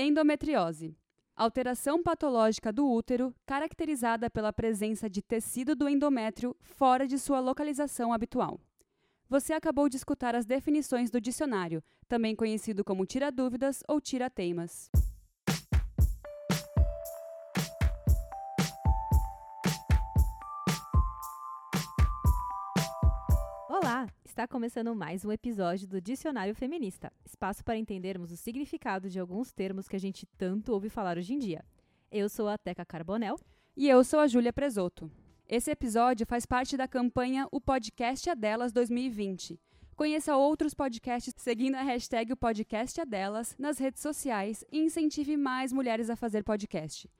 Endometriose. Alteração patológica do útero caracterizada pela presença de tecido do endométrio fora de sua localização habitual. Você acabou de escutar as definições do dicionário, também conhecido como tira-dúvidas ou tira-teimas. Olá! Está começando mais um episódio do Dicionário Feminista espaço para entendermos o significado de alguns termos que a gente tanto ouve falar hoje em dia. Eu sou a Teca Carbonel. E eu sou a Júlia Presoto. Esse episódio faz parte da campanha O Podcast é Delas 2020. Conheça outros podcasts seguindo a hashtag O Podcast é Delas nas redes sociais e incentive mais mulheres a fazer podcast.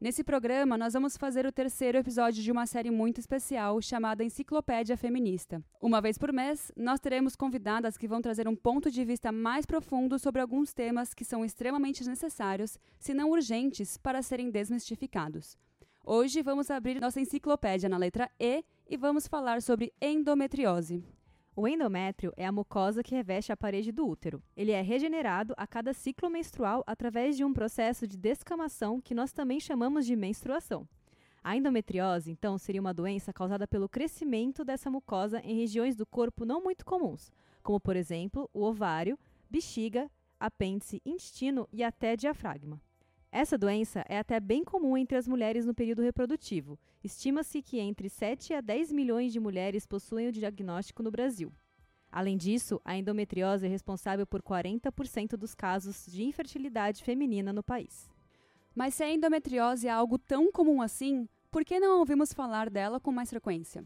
Nesse programa, nós vamos fazer o terceiro episódio de uma série muito especial chamada Enciclopédia Feminista. Uma vez por mês, nós teremos convidadas que vão trazer um ponto de vista mais profundo sobre alguns temas que são extremamente necessários, se não urgentes, para serem desmistificados. Hoje vamos abrir nossa enciclopédia na letra E e vamos falar sobre endometriose. O endométrio é a mucosa que reveste a parede do útero. Ele é regenerado a cada ciclo menstrual através de um processo de descamação que nós também chamamos de menstruação. A endometriose, então, seria uma doença causada pelo crescimento dessa mucosa em regiões do corpo não muito comuns, como, por exemplo, o ovário, bexiga, apêndice, intestino e até diafragma. Essa doença é até bem comum entre as mulheres no período reprodutivo. Estima-se que entre 7 a 10 milhões de mulheres possuem o diagnóstico no Brasil. Além disso, a endometriose é responsável por 40% dos casos de infertilidade feminina no país. Mas se a endometriose é algo tão comum assim, por que não ouvimos falar dela com mais frequência?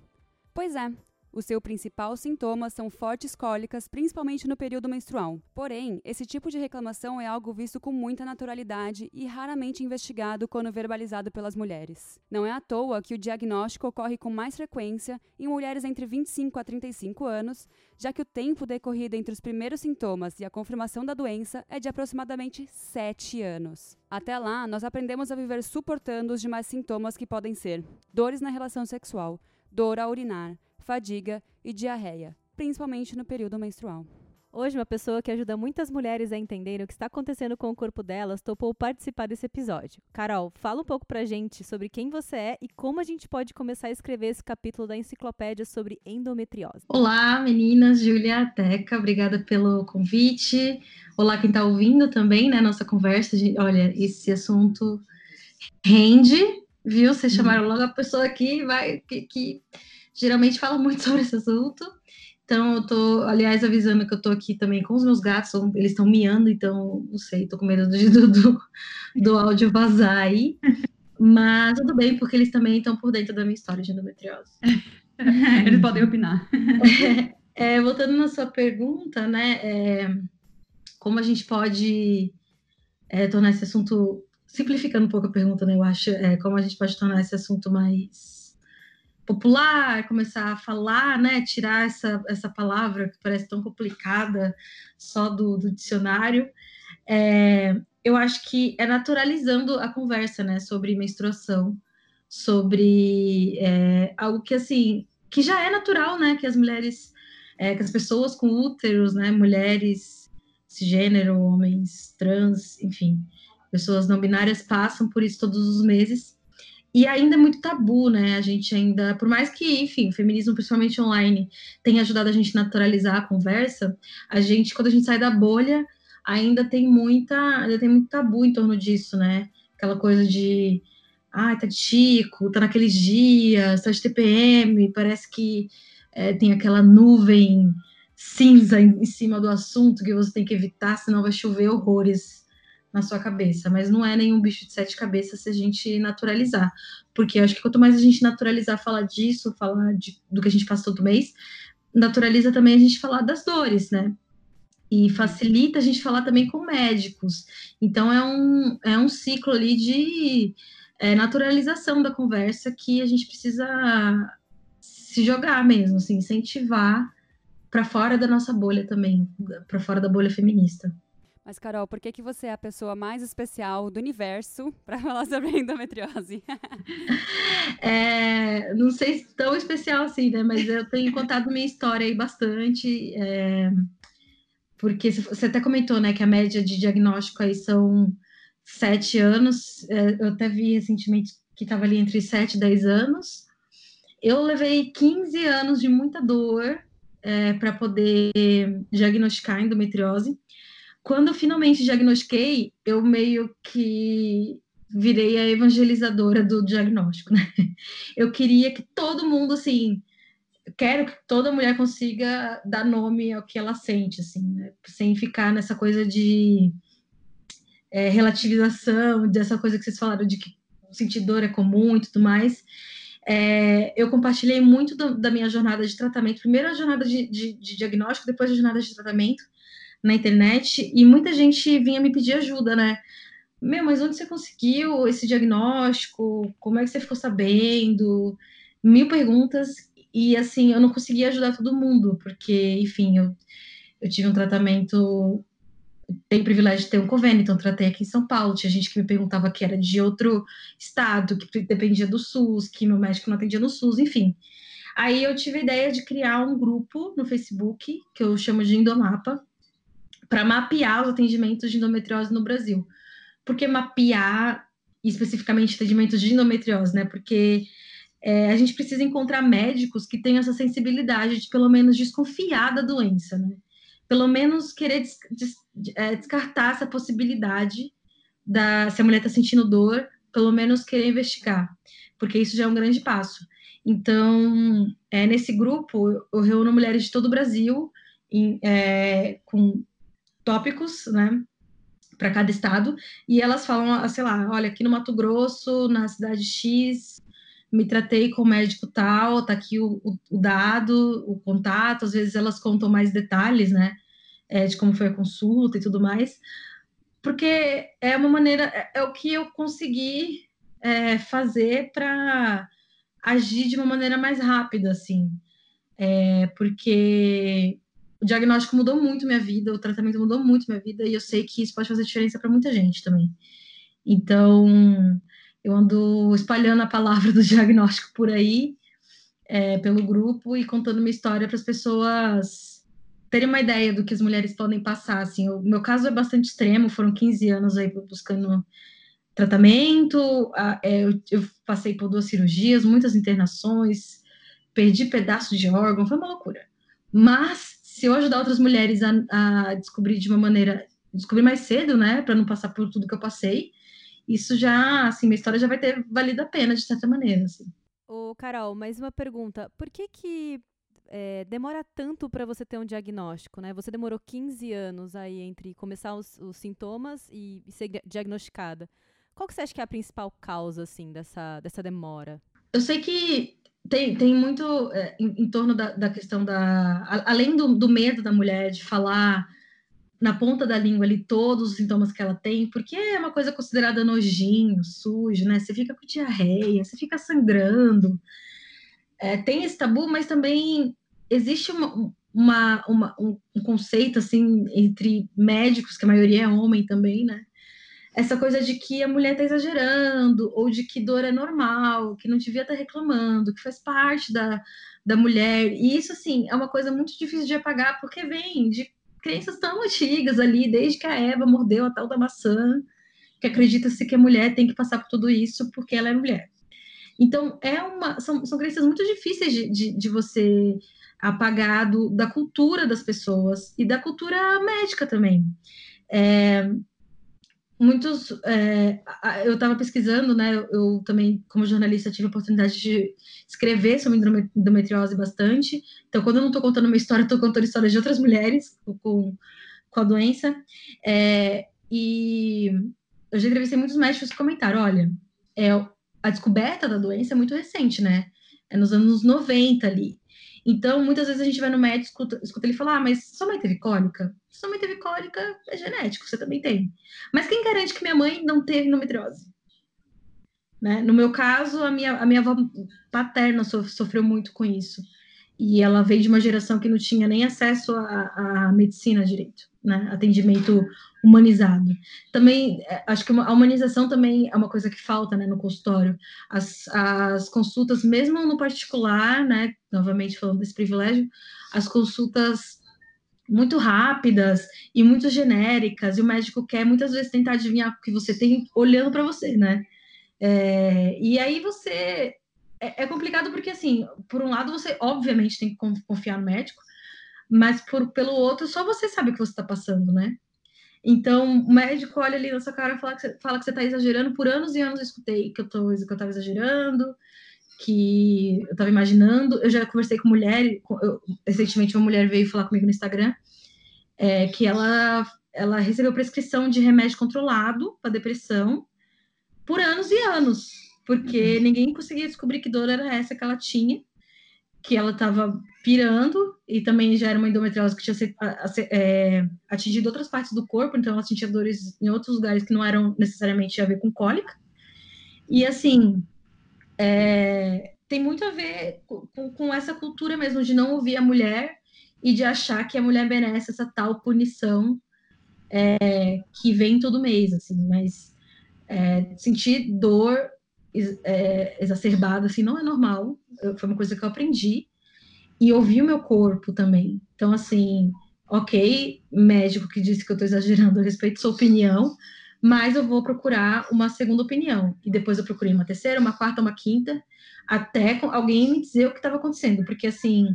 Pois é, o seu principal sintoma são fortes cólicas, principalmente no período menstrual. Porém, esse tipo de reclamação é algo visto com muita naturalidade e raramente investigado quando verbalizado pelas mulheres. Não é à toa que o diagnóstico ocorre com mais frequência em mulheres entre 25 a 35 anos, já que o tempo decorrido entre os primeiros sintomas e a confirmação da doença é de aproximadamente 7 anos. Até lá, nós aprendemos a viver suportando os demais sintomas que podem ser dores na relação sexual, dor a urinar, fadiga e diarreia, principalmente no período menstrual. Hoje, uma pessoa que ajuda muitas mulheres a entenderem o que está acontecendo com o corpo delas topou participar desse episódio. Carol, fala um pouco pra gente sobre quem você é e como a gente pode começar a escrever esse capítulo da enciclopédia sobre endometriose. Olá, meninas, Júlia, Teca, obrigada pelo convite. Olá, quem está ouvindo também, né, nossa conversa. Olha, esse assunto rende, viu? Vocês chamaram logo a pessoa aqui vai, que, que geralmente fala muito sobre esse assunto. Então, eu tô, aliás, avisando que eu tô aqui também com os meus gatos, eles estão miando, então, não sei, tô com medo do, do, do áudio vazar aí. Mas tudo bem, porque eles também estão por dentro da minha história de endometriose. eles podem opinar. É, é, voltando na sua pergunta, né, é, como a gente pode é, tornar esse assunto, simplificando um pouco a pergunta, né, eu acho, é, como a gente pode tornar esse assunto mais popular, começar a falar, né, tirar essa, essa palavra que parece tão complicada só do, do dicionário, é, eu acho que é naturalizando a conversa, né, sobre menstruação, sobre é, algo que, assim, que já é natural, né, que as mulheres, é, que as pessoas com úteros, né, mulheres cisgênero, homens trans, enfim, pessoas não binárias passam por isso todos os meses, e ainda é muito tabu, né? A gente ainda, por mais que, enfim, o feminismo, principalmente online, tenha ajudado a gente a naturalizar a conversa, a gente, quando a gente sai da bolha, ainda tem muita, ainda tem muito tabu em torno disso, né? Aquela coisa de, ah, tá chico, tá naqueles dias, tá de TPM, parece que é, tem aquela nuvem cinza em cima do assunto que você tem que evitar, senão vai chover horrores na sua cabeça, mas não é nenhum bicho de sete cabeças se a gente naturalizar, porque eu acho que quanto mais a gente naturalizar falar disso, falar de, do que a gente passa todo mês, naturaliza também a gente falar das dores, né? E facilita a gente falar também com médicos. Então é um, é um ciclo ali de é, naturalização da conversa que a gente precisa se jogar mesmo, assim, incentivar para fora da nossa bolha também, para fora da bolha feminista. Mas, Carol, por que, que você é a pessoa mais especial do universo para falar sobre endometriose? é, não sei se tão especial assim, né? Mas eu tenho contado minha história aí bastante. É, porque você até comentou, né, que a média de diagnóstico aí são sete anos, é, eu até vi recentemente que estava ali entre sete e dez anos. Eu levei 15 anos de muita dor é, para poder diagnosticar endometriose. Quando eu finalmente diagnostiquei, eu meio que virei a evangelizadora do diagnóstico, né? Eu queria que todo mundo, assim, quero que toda mulher consiga dar nome ao que ela sente, assim, né? Sem ficar nessa coisa de é, relativização, dessa coisa que vocês falaram de que sentir dor é comum e tudo mais. É, eu compartilhei muito do, da minha jornada de tratamento, primeiro a jornada de, de, de, diagnóstico, depois a jornada de tratamento na internet, e muita gente vinha me pedir ajuda, né? Meu, mas onde você conseguiu esse diagnóstico? Como é que você ficou sabendo? Mil perguntas, e assim, eu não conseguia ajudar todo mundo, porque, enfim, eu, eu tive um tratamento tenho o privilégio de ter um convênio, então tratei aqui em São Paulo. Tinha gente que me perguntava que era de outro estado, que dependia do SUS, que meu médico não atendia no SUS, enfim. Aí eu tive a ideia de criar um grupo no Facebook, que eu chamo de Indomapa, para mapear os atendimentos de endometriose no Brasil. Por que mapear especificamente atendimentos de endometriose, né? Porque é, a gente precisa encontrar médicos que tenham essa sensibilidade de pelo menos desconfiar da doença, né? pelo menos querer des, des, é, descartar essa possibilidade da se a mulher está sentindo dor, pelo menos querer investigar, porque isso já é um grande passo. Então, é, nesse grupo, eu reúno mulheres de todo o Brasil em, é, com tópicos, né, para cada estado, e elas falam, ah, sei lá, olha, aqui no Mato Grosso, na cidade X, me tratei com o médico tal, tá aqui o, o, o, dado, o contato, às vezes elas contam mais detalhes, né, é, de como foi a consulta e tudo mais, porque é uma maneira, é, é o que eu consegui é, fazer para agir de uma maneira mais rápida, assim, é, porque o diagnóstico mudou muito minha vida, o tratamento mudou muito minha vida, e eu sei que isso pode fazer diferença para muita gente também. Então, eu ando espalhando a palavra do diagnóstico por aí, é, pelo grupo, e contando minha história para as pessoas terem uma ideia do que as mulheres podem passar. Assim, o meu caso é bastante extremo, foram 15 anos aí buscando tratamento, é, eu, eu passei por duas cirurgias, muitas internações, perdi pedaços de órgão, foi uma loucura. Mas se eu ajudar outras mulheres a, a descobrir de uma maneira, descobrir mais cedo, né, para não passar por tudo que eu passei, isso já, assim, minha história já vai ter valido a pena, de certa maneira, assim. Ô, Carol, mais uma pergunta. Por que que é, demora tanto para você ter um diagnóstico, né? Você demorou 15 anos aí entre começar os, os sintomas e, e, ser diagnosticada. Qual que você acha que é a principal causa, assim, dessa, dessa demora? Eu sei que tem, tem muito é, em, em, torno da, da questão da... Além do, do medo da mulher de falar na ponta da língua ali todos os sintomas que ela tem, porque é uma coisa considerada nojinho, sujo, né? Você fica com diarreia, você fica sangrando. É, tem esse tabu, mas também existe uma, uma, uma um, um, conceito assim entre médicos, que a maioria é homem também, né? Essa coisa de que a mulher está exagerando, ou de que dor é normal, que não devia estar tá reclamando, que faz parte da, da mulher. E isso, assim, é uma coisa muito difícil de apagar, porque vem de crenças tão antigas ali, desde que a Eva mordeu a tal da maçã, que acredita-se que a mulher tem que passar por tudo isso porque ela é mulher. Então, é uma, são, são crenças muito difíceis de, de, de você apagar do, da cultura das pessoas e da cultura médica também. É, muitos. É, eu estava pesquisando, né? Eu, também, como jornalista, tive a oportunidade de escrever sobre endometriose bastante. Então, quando eu não estou contando uma história, estou contando histórias de outras mulheres com, com a doença. É, e eu já entrevistei muitos médicos que comentaram: olha, é, a descoberta da doença é muito recente, né? É nos anos 90 ali. Então, muitas vezes a gente vai no médico, escuta, escuta ele falar, ah, mas sua mãe teve cólica? Sua mãe teve cólica, é genético, você também tem. Mas quem garante que minha mãe não teve endometriose? Né? No meu caso, a minha, a minha avó paterna sofreu muito com isso. E ela veio de uma geração que não tinha nem acesso à, medicina direito, né? Atendimento humanizado. Também, é, acho que a humanização também é uma coisa que falta, né, no consultório. As, as consultas, mesmo no particular, né, novamente falando desse privilégio, as consultas muito rápidas e muito genéricas, e o médico quer muitas vezes tentar adivinhar o que você tem olhando para você, né? É, e aí você. É, é, complicado porque, assim, por um lado, você obviamente tem que confiar no médico, mas por, pelo outro, só você sabe o que você está passando, né? Então, o médico olha ali na sua cara e fala que você, fala que você está exagerando. Por anos e anos eu escutei que eu, tô, que eu estava exagerando, que eu estava imaginando. Eu já conversei com mulher, eu, recentemente uma mulher veio falar comigo no Instagram, é, que ela, ela recebeu prescrição de remédio controlado para depressão por anos e anos, porque uhum. ninguém conseguia descobrir que dor era essa que ela tinha, que ela estava pirando, e também já era uma endometriose que tinha é, atingido outras partes do corpo, então ela sentia dores em outros lugares que não eram necessariamente a ver com cólica. E assim, é, tem muito a ver com, com, essa cultura mesmo de não ouvir a mulher e de achar que a mulher merece essa tal punição é, que vem todo mês, assim, mas é, sentir dor é, exacerbada, assim, não é normal, eu, foi uma coisa que eu aprendi, e ouvir o meu corpo também, então, assim, ok, médico que disse que eu estou exagerando, eu respeito sua opinião, mas eu vou procurar uma segunda opinião. E depois eu procurei uma terceira, uma quarta, uma quinta, até alguém me dizer o que estava acontecendo. Porque, assim,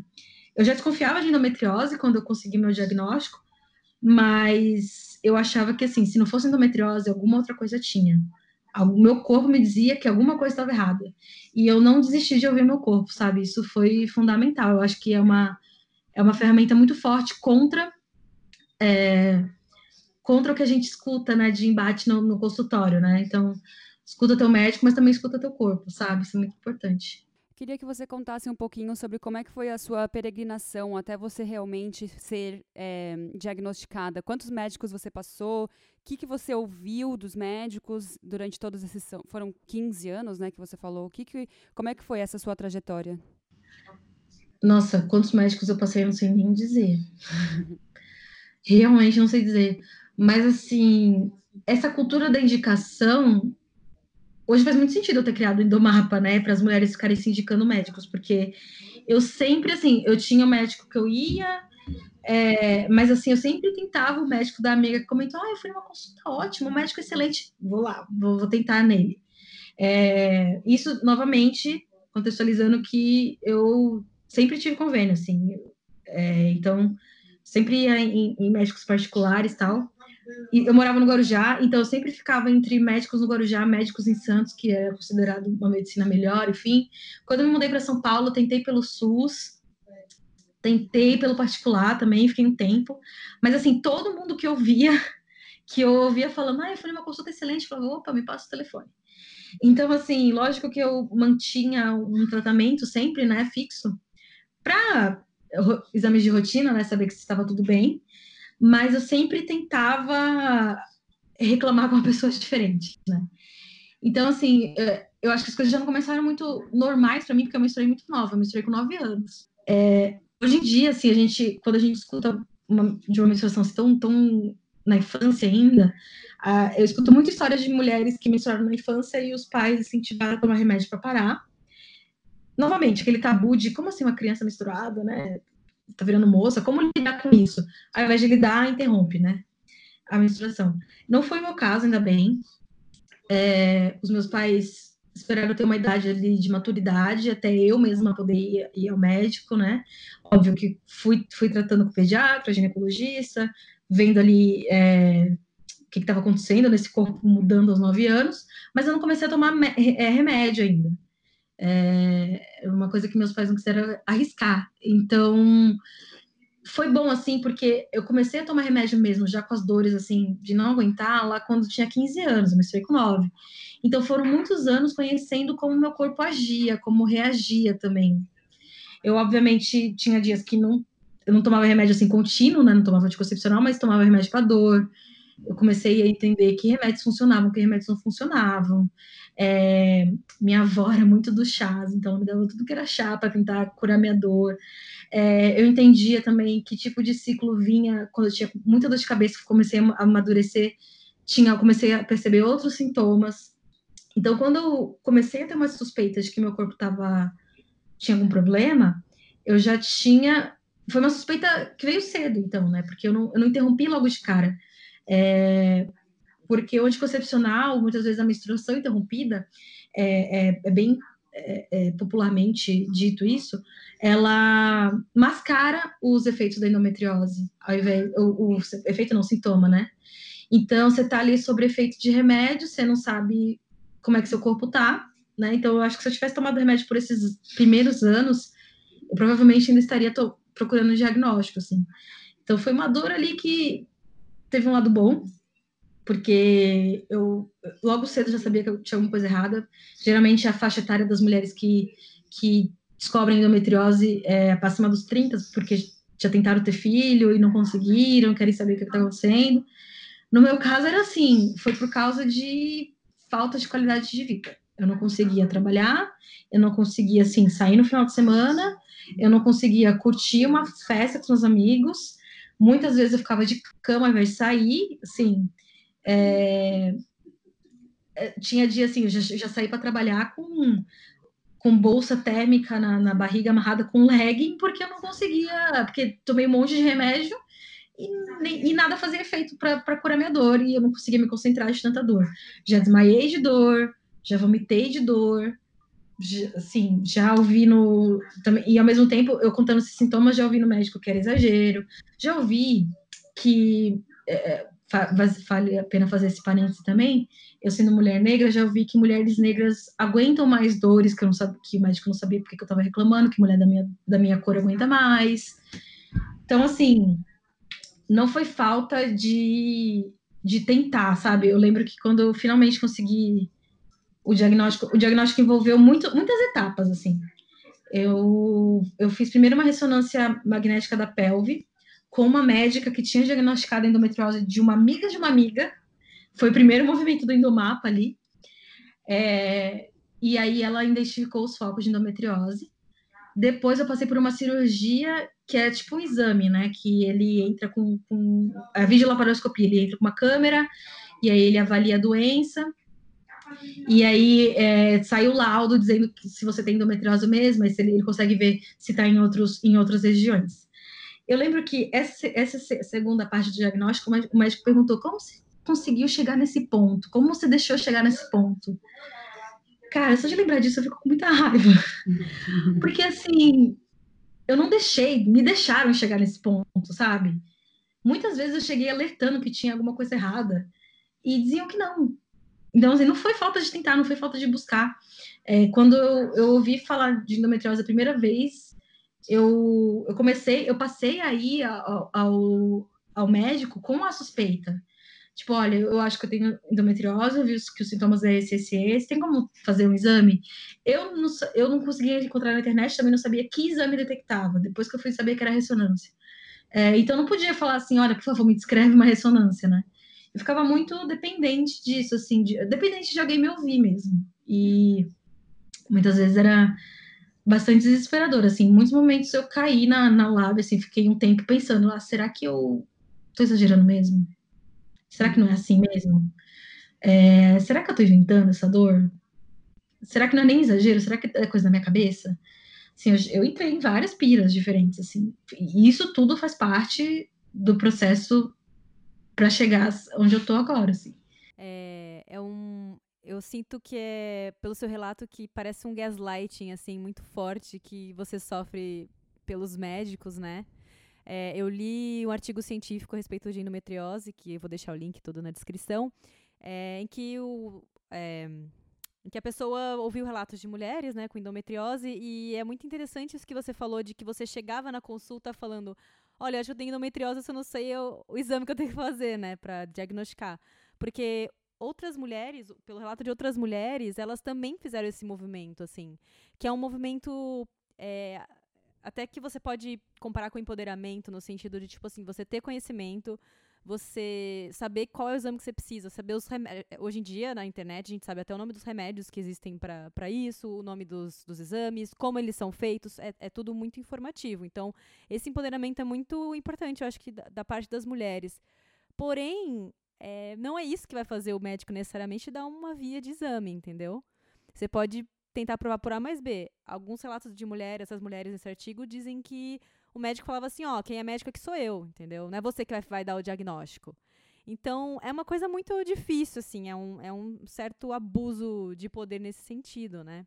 eu já desconfiava de endometriose quando eu consegui meu diagnóstico, mas eu achava que, assim, se não fosse endometriose, alguma outra coisa tinha. O meu corpo me dizia que alguma coisa estava errada. E eu não desisti de ouvir meu corpo, sabe? Isso foi fundamental. Eu acho que é uma, é uma ferramenta muito forte contra. É, contra o que a gente escuta, né, de embate no, no consultório, né? Então, escuta teu médico, mas também escuta teu corpo, sabe? Isso é muito importante. Queria que você contasse um pouquinho sobre como é que foi a sua peregrinação até você realmente ser é, diagnosticada. Quantos médicos você passou? O que, que você ouviu dos médicos durante todos esses... Foram 15 anos, né, que você falou. Que que, como é que foi essa sua trajetória? Nossa, quantos médicos eu passei, eu não sei nem dizer. Realmente não sei dizer. Mas, assim, essa cultura da indicação. Hoje faz muito sentido eu ter criado o Indomapa, né? Para as mulheres ficarem se indicando médicos, porque eu sempre, assim, eu tinha um médico que eu ia, é, mas assim, eu sempre tentava o médico da amiga que comentou: ah, eu fui numa consulta ótima, um médico excelente, vou lá, vou, vou tentar nele. É, isso, novamente, contextualizando que eu sempre tive convênio, assim, é, então, sempre ia em, em médicos particulares tal. E eu morava no Guarujá, então eu sempre ficava entre médicos no Guarujá, médicos em Santos, que era considerado uma medicina melhor, enfim. Quando eu me mudei para São Paulo, tentei pelo SUS, tentei pelo particular também, fiquei um tempo. Mas assim, todo mundo que eu via, que eu ouvia falando, ah, eu fui numa consulta excelente, falava, opa, me passa o telefone. Então, assim, lógico que eu mantinha um tratamento sempre, né, fixo, para exames de rotina, né, saber que estava tudo bem mas eu sempre tentava reclamar com uma pessoa diferente, né? Então, assim, é, eu acho que as coisas já não começaram muito normais para mim, porque eu menstruei muito nova, eu menstruei com nove anos. É, hoje em dia, assim, a gente, quando a gente escuta uma, de uma menstruação assim, tão, tão na infância ainda, uh, eu escuto muita história de mulheres que menstruaram na infância e os pais incentivaram a tomar remédio para parar. Novamente, aquele tabu de como assim uma criança menstruada, né? Tá virando moça, como lidar com isso? Ao invés de lidar, interrompe, né? A menstruação. Não foi o meu caso, ainda bem. É, os meus pais esperaram ter uma idade ali de maturidade até eu mesma poder ir, ir, ao médico, né? Óbvio que fui, fui tratando com pediatra, ginecologista, vendo ali é, o que estava acontecendo nesse corpo mudando aos nove anos, mas eu não comecei a tomar é, remédio ainda. É uma coisa que meus pais não quiseram arriscar. Então, foi bom, assim, porque eu comecei a tomar remédio mesmo, já com as dores, assim, de não aguentar, lá quando tinha 15 anos, eu comecei com 9. Então, foram muitos anos conhecendo como meu corpo agia, como reagia também. Eu, obviamente, tinha dias que não, eu não tomava remédio, assim, contínuo, né? Não tomava anticoncepcional, mas tomava remédio para dor. Eu comecei a entender que remédios funcionavam, que remédios não funcionavam. É, minha avó era muito do chás, então ela me dava tudo que era chá para tentar curar minha dor. É, eu entendia também que tipo de ciclo vinha quando eu tinha muita dor de cabeça, comecei a amadurecer, tinha, comecei a perceber outros sintomas. Então, quando eu comecei a ter uma suspeita de que meu corpo tava, tinha algum problema, eu já tinha foi uma suspeita que veio cedo, então, né? Porque eu não, eu não interrompi logo de cara. É, porque o anticoncepcional, muitas vezes a menstruação interrompida, é, é, é bem é, é, popularmente dito isso, ela mascara os efeitos da endometriose, ao invés, o, o efeito não, sintoma, né? Então, você tá ali sobre efeito de remédio, você não sabe como é que seu corpo tá, né? Então, eu acho que se eu tivesse tomado remédio por esses primeiros anos, eu provavelmente ainda estaria procurando diagnóstico, assim. Então, foi uma dor ali que teve um lado bom, porque eu logo cedo já sabia que tinha alguma coisa errada. Geralmente, a faixa etária das mulheres que, que descobrem endometriose é acima dos 30, porque já tentaram ter filho e não conseguiram, querem saber o que está acontecendo. No meu caso, era assim: foi por causa de falta de qualidade de vida. Eu não conseguia trabalhar, eu não conseguia, assim, sair no final de semana, eu não conseguia curtir uma festa com os amigos. Muitas vezes eu ficava de cama de sair, assim. É... é tinha dia assim, eu já, já saí para trabalhar com, com bolsa térmica na, na barriga amarrada com legging, porque eu não conseguia, porque tomei um monte de remédio e, e nada fazia efeito para curar minha dor e eu não conseguia me concentrar de tanta dor. Já desmaiei de dor, já vomitei de dor, assim, já ouvi no. Também, e ao mesmo tempo, eu contando esses sintomas, já ouvi no médico que era exagero, já ouvi que. É, vale a pena fazer esse parênteses também. Eu sendo mulher negra, já ouvi que mulheres negras aguentam mais dores, que eu não sabia, que o médico não sabia porque que eu estava reclamando, que mulher da minha, da minha cor aguenta mais. Então, assim, não foi falta de, de tentar, sabe? Eu lembro que quando eu finalmente consegui o diagnóstico, o diagnóstico envolveu muito, muitas etapas, assim. Eu, eu fiz primeiro uma ressonância magnética da pelve com uma médica que tinha diagnosticado endometriose de uma amiga de uma amiga. Foi o primeiro movimento do endomapa ali. É, e aí ela identificou os focos de endometriose. Depois eu passei por uma cirurgia que é tipo um exame, né? Que ele entra com, com a videolaparoscopia, ele entra com uma câmera e aí ele avalia a doença. E aí é, sai o laudo dizendo que se você tem endometriose mesmo, aí ele, ele consegue ver se está em, outros, em outras regiões. Eu lembro que essa, essa segunda parte do diagnóstico, o médico perguntou como você conseguiu chegar nesse ponto? Como você deixou chegar nesse ponto? Cara, só de lembrar disso eu fico com muita raiva. Porque, assim, eu não deixei, me deixaram chegar nesse ponto, sabe? Muitas vezes eu cheguei alertando que tinha alguma coisa errada e diziam que não. Então, assim, não foi falta de tentar, não foi falta de buscar. É, quando eu, eu, ouvi falar de endometriose a primeira vez, eu, eu comecei, eu passei aí ao, ao, médico com a suspeita. Tipo, olha, eu acho que eu tenho endometriose, eu vi que os sintomas é esse, esse, esse, tem como fazer um exame? Eu não, eu não conseguia encontrar na internet, também não sabia que exame detectava, depois que eu fui saber que era ressonância. É, então, não podia falar assim, olha, por favor, me descreve uma ressonância, né? Eu ficava muito dependente disso, assim, de, dependente de alguém me ouvir mesmo. E muitas vezes era bastante desesperador, assim, em muitos momentos eu caí na, na lab, assim, fiquei um tempo pensando, ah, será que eu tô exagerando mesmo? Será que não é assim mesmo? É, será que eu estou inventando essa dor? Será que não é nem exagero? Será que é coisa da minha cabeça? Assim, eu, eu entrei em várias piras diferentes, assim. E isso tudo faz parte do processo para chegar onde eu tô agora, assim. É, é um, eu sinto que é, pelo seu relato, que parece um gaslighting, assim, muito forte que você sofre pelos médicos, né? É, eu li um artigo científico a respeito de endometriose, que eu vou deixar o link todo na descrição, é, em que o. É, em que a pessoa ouviu relatos de mulheres, né, com endometriose, e é muito interessante isso que você falou, de que você chegava na consulta falando, olha, acho que eu tenho endometriose, eu não sei o, o exame que eu tenho que fazer, né, para diagnosticar. Porque outras mulheres, pelo relato de outras mulheres, elas também fizeram esse movimento, assim, que é um movimento é, até que você pode comparar com empoderamento, no sentido de, tipo assim, você ter conhecimento, você saber qual é o exame que você precisa, saber os remédios. Hoje em dia, na internet, a gente sabe até o nome dos remédios que existem para isso, o nome dos, dos exames, como eles são feitos, é, é tudo muito informativo. Então, esse empoderamento é muito importante, eu acho que da, da parte das mulheres. Porém, é, não é isso que vai fazer o médico necessariamente dar uma via de exame, entendeu? Você pode tentar provar por A mais B. Alguns relatos de mulheres, essas mulheres nesse artigo, dizem que o médico falava assim, ó, quem é médico aqui sou eu, entendeu? Não é você que vai, vai dar o diagnóstico. Então, é uma coisa muito difícil, assim, é um, é um certo abuso de poder nesse sentido, né?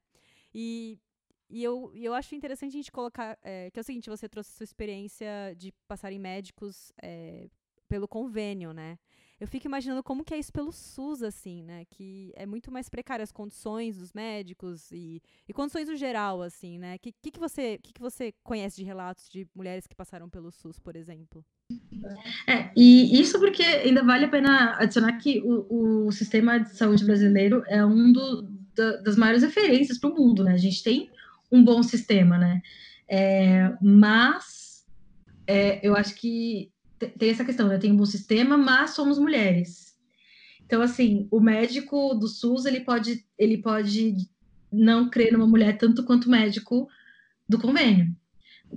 E, e eu, eu acho interessante a gente colocar, é, que é o seguinte, você trouxe sua experiência de passar em médicos é, pelo convênio, né? Eu fico imaginando como que é isso pelo SUS, assim, né? Que é muito mais precário as condições dos médicos e, e condições no geral, assim, né? O que, que, que, você, que, que você conhece de relatos de mulheres que passaram pelo SUS, por exemplo? É, e isso porque ainda vale a pena adicionar que o, o sistema de saúde brasileiro é um do, da, das maiores referências para o mundo, né? A gente tem um bom sistema, né? É, mas é, eu acho que tem essa questão, né? Tem um bom sistema, mas somos mulheres. Então, assim, o médico do SUS, ele pode, ele pode não crer numa mulher tanto quanto o médico do convênio.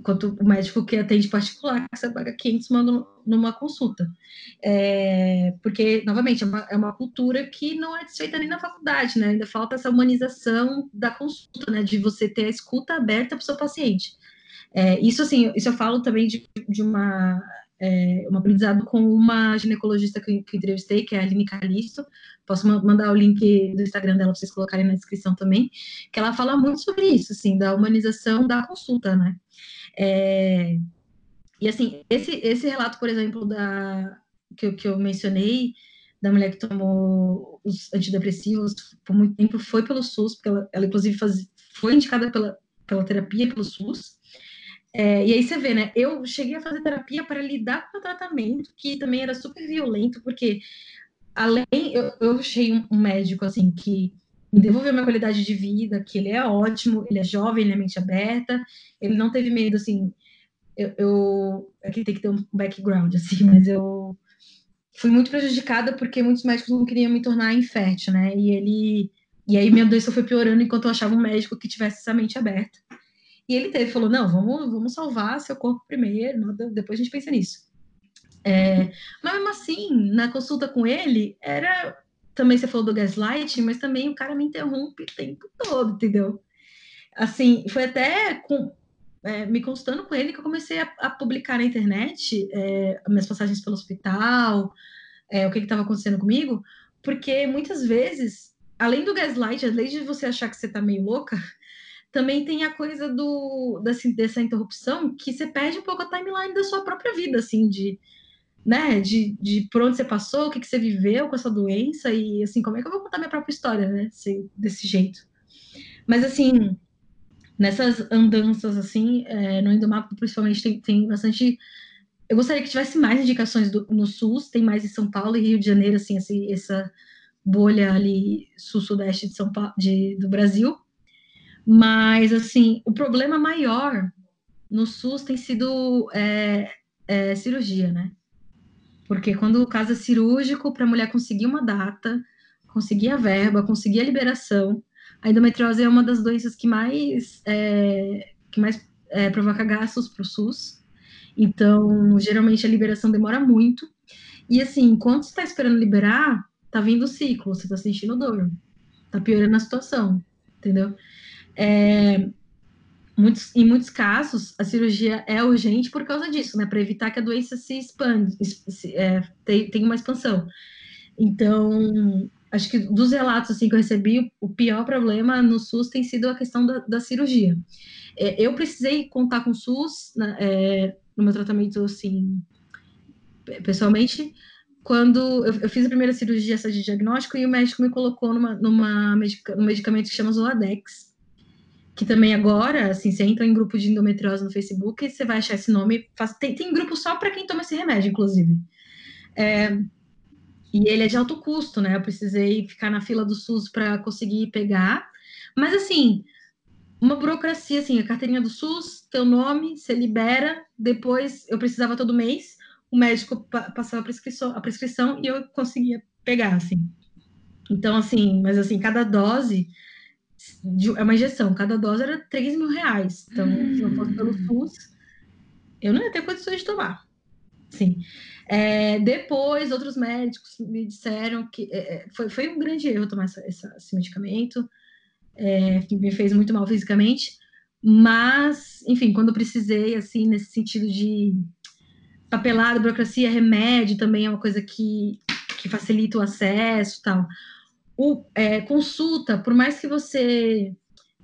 Quanto o médico que atende particular, que você paga 500 manda numa consulta. É, porque, novamente, é uma, é uma cultura que não é desfeita nem na faculdade, né? Ainda falta essa humanização da consulta, né? De você ter a escuta aberta para o seu paciente. É, isso, assim, isso eu falo também de, de uma é, um aprendizado com uma ginecologista que, que entrevistei, que é a Aline Calisto. Posso mandar o link do Instagram dela para vocês colocarem na descrição também, que ela fala muito sobre isso, assim, da humanização da consulta, né? É, e assim, esse, esse relato, por exemplo, da, que, que eu mencionei, da mulher que tomou os antidepressivos por muito tempo, foi pelo SUS, porque ela, ela inclusive faz, foi indicada pela, pela terapia pelo SUS, é, e aí você vê, né? Eu cheguei a fazer terapia para lidar com o tratamento, que também era super violento, porque além, eu, eu achei um, médico assim que me devolveu minha qualidade de vida, que ele é ótimo, ele é jovem, ele é mente aberta, ele não teve medo, assim, eu, eu aqui tem que ter um background, assim, mas eu fui muito prejudicada porque muitos médicos não queriam me tornar infértil, né, e ele, e aí minha doença foi piorando enquanto eu achava um médico que tivesse essa mente aberta. E ele teve, falou: não, vamos, vamos salvar seu corpo primeiro, depois a gente pensa nisso. É, mas mesmo assim, na consulta com ele, era. Também você falou do gaslight, mas também o cara me interrompe o tempo todo, entendeu? Assim, foi até com, é, me constando com ele que eu comecei a, a publicar na internet é, minhas passagens pelo hospital, é, o que estava acontecendo comigo, porque muitas vezes, além do gaslight, além de você achar que você tá meio louca, também tem a coisa do dessa, interrupção que você perde um pouco a timeline da sua própria vida, assim, de, né, de, de por onde você passou, o que, que você viveu com essa doença e, assim, como é que eu vou contar minha própria história, né, desse jeito. Mas, assim, nessas andanças, assim, é, no Indomapo, principalmente, tem, tem bastante... Eu gostaria que tivesse mais indicações do, no SUS, tem mais em São Paulo e Rio de Janeiro, assim, assim essa bolha ali sul-sudeste de São Paulo, de, do Brasil, mas, assim, o problema maior no SUS tem sido é, é, cirurgia, né? Porque quando o caso é cirúrgico, para a mulher conseguir uma data, conseguir a verba, conseguir a liberação, a endometriose é uma das doenças que mais, é, que mais é, provoca gastos para o SUS. Então, geralmente a liberação demora muito. E assim, enquanto você está esperando liberar, tá vindo o ciclo, você está sentindo dor, tá piorando a situação, entendeu? É, muitos, em muitos casos, a cirurgia é urgente por causa disso, né? Para evitar que a doença se expande, se, é, tem uma expansão. Então, acho que dos relatos assim, que eu recebi, o pior problema no SUS tem sido a questão da, da cirurgia. É, eu precisei contar com o SUS né, é, no meu tratamento, assim, pessoalmente, quando eu, eu, fiz a primeira cirurgia essa de diagnóstico e o médico me colocou numa, numa medica, num medicamento que chama Zoladex, que também agora, assim, você entra em grupo de endometriose no Facebook e você vai achar esse nome. Faz, tem, tem grupo só para quem toma esse remédio, inclusive. É, e ele é de alto custo, né? Eu precisei ficar na fila do SUS para conseguir pegar. Mas, assim, uma burocracia, assim, a carteirinha do SUS, teu nome, você libera, depois eu precisava todo mês, o médico passava a prescrição, a prescrição e eu conseguia pegar, assim. Então, assim, mas assim, cada dose de, é uma injeção, cada dose era 3 mil reais. Então, se eu fosse pelo hum. SUS, eu não ia ter condições de tomar. Sim. É, depois, outros médicos me disseram que é, é foi, foi um grande erro tomar essa, essa, esse medicamento, é, que me fez muito mal fisicamente, Mas, enfim, quando precisei, assim, nesse sentido de papelada, burocracia, remédio também é uma coisa que, que facilita o acesso tal. O, é, consulta, por mais que você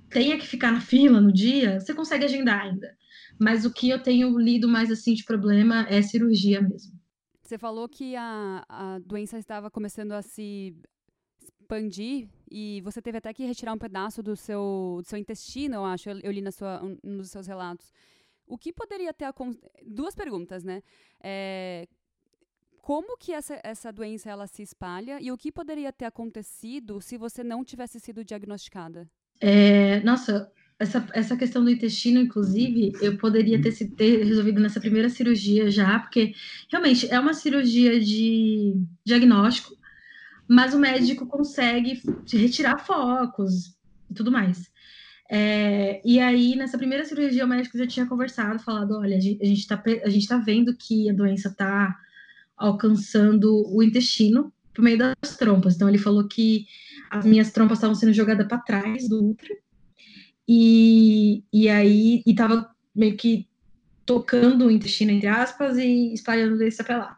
tenha que ficar na fila no dia, você consegue agendar ainda. Mas o que eu tenho lido mais assim de problema é cirurgia mesmo. Você falou que a, a doença estava começando a se expandir e você teve até que retirar um pedaço do seu, do seu intestino, eu acho, eu, eu li na sua, um, nos seus relatos. O que poderia ter acontecido? Duas perguntas, né? É, como que essa, essa doença ela se espalha e o que poderia ter acontecido se você não tivesse sido diagnosticada? É, nossa, essa, essa questão do intestino, inclusive, eu poderia ter, se, ter resolvido nessa primeira cirurgia já, porque realmente é uma cirurgia de diagnóstico, mas o médico consegue retirar focos e tudo mais. É, e aí, nessa primeira cirurgia, o médico já tinha conversado, falado: olha, a gente está a gente tá vendo que a doença está alcançando o intestino por meio das trompas. Então, ele falou que as minhas trompas estavam sendo jogadas para trás do útero, e, e aí estava meio que tocando o intestino, entre aspas, e espalhando desse para lá.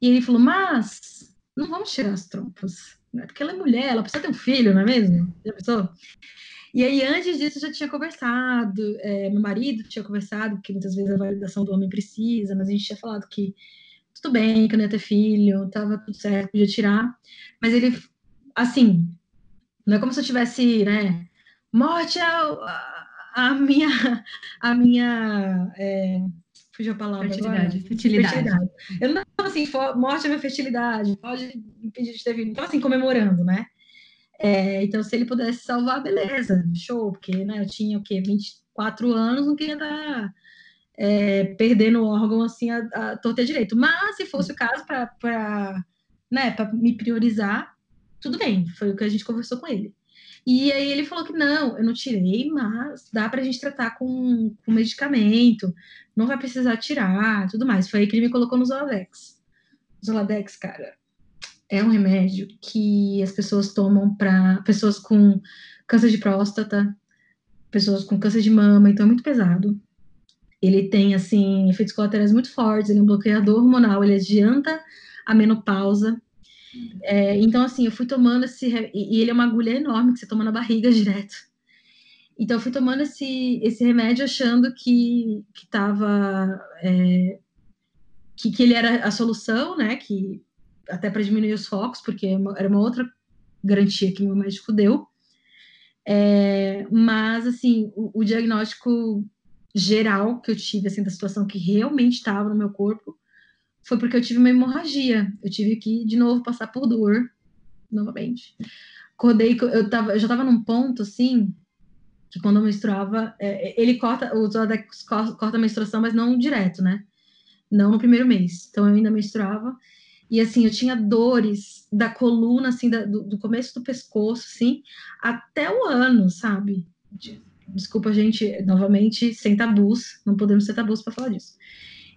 E ele falou: mas não vamos tirar as trompas, né? porque ela é mulher, ela precisa ter um filho, não é mesmo? Já pensou? E aí, antes disso, eu já tinha conversado, é, meu marido tinha conversado, que muitas vezes a validação do homem precisa, mas a gente tinha falado que tudo bem, que eu não ia ter filho, tava tudo certo, podia tirar. Mas ele, assim, não é como se eu tivesse, né, morte é a, minha, a minha, é, fugiu a palavra fertilidade, fertilidade. fertilidade. Eu não estava assim, morte é minha fertilidade, pode impedir de ter filho, não estava assim, comemorando, né? É, então, se ele pudesse salvar, beleza, show, porque né, eu tinha o quê? 24 anos, não queria dar é, perdendo o órgão assim a, a torta direito. Mas se fosse o caso para né, me priorizar, tudo bem, foi o que a gente conversou com ele. E aí ele falou que não, eu não tirei, mas dá para a gente tratar com, com medicamento, não vai precisar tirar, tudo mais. Foi aí que ele me colocou no Zoladex. Zoladex, cara, é um remédio que as pessoas tomam para pessoas com câncer de próstata, pessoas com câncer de mama, então é muito pesado. Ele tem, assim, efeitos colaterais muito fortes, ele é um bloqueador hormonal, ele adianta a menopausa. É, então, assim, eu fui tomando esse. E ele é uma agulha enorme que você toma na barriga direto. Então, eu fui tomando esse, esse remédio achando que, que tava. É, que, que ele era a solução, né? Que até para diminuir os focos, porque é era uma outra garantia que meu médico deu. É, mas, assim, o, o, diagnóstico geral que eu tive, assim, da situação que realmente estava no meu corpo, foi porque eu tive uma hemorragia. Eu tive que, de novo, passar por dor, novamente. Acordei, eu, tava, eu já estava num ponto, assim, que quando eu menstruava, é, ele corta, o Zodex corta a menstruação, mas não direto, né? Não no primeiro mês. Então, eu ainda menstruava, e assim, eu tinha dores da coluna, assim, da, do, do, começo do pescoço, assim, até o ano, sabe? Desculpa, gente, novamente, sem tabus, não podemos ser tabus para falar disso.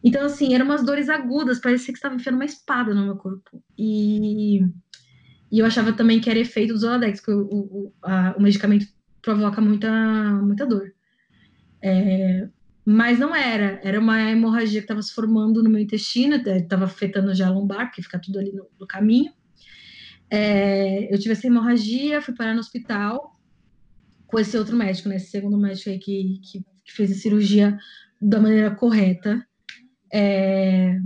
Então, assim, eram umas dores agudas, parecia que estava enfiando uma espada no meu corpo. E, e eu achava também que era efeito do Zoladex, que o, o, a, o medicamento provoca muita, muita dor. É, mas não era, era uma hemorragia que estava se formando no meu intestino, estava afetando já a lombar, que fica tudo ali no, no caminho. É, eu tive essa hemorragia, fui parar no hospital com esse outro médico, né, esse segundo médico aí que, que, que fez a cirurgia da maneira correta. É,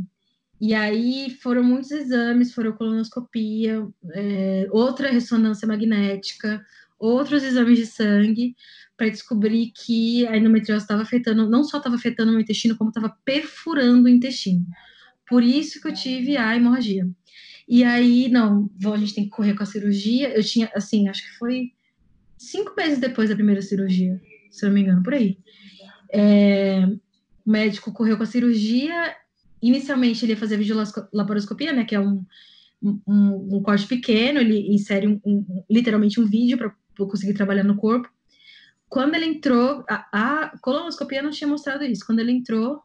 e aí foram muitos exames, foram colonoscopia, é, outra ressonância magnética, outros exames de sangue, para descobrir que a endometriose estava afetando, não só estava afetando o intestino, como estava perfurando o intestino. Por isso que eu tive a hemorragia. E aí, não, a gente tem que correr com a cirurgia. Eu tinha, assim, acho que foi cinco meses depois da primeira cirurgia, se eu não me engano, por aí. É, o médico correu com a cirurgia. Inicialmente, ele ia fazer videolaparoscopia, né, que é um, um, um corte pequeno, ele insere um, um, literalmente um vídeo para conseguir trabalhar no corpo quando ele entrou, a, a colonoscopia não tinha mostrado isso. Quando ele entrou,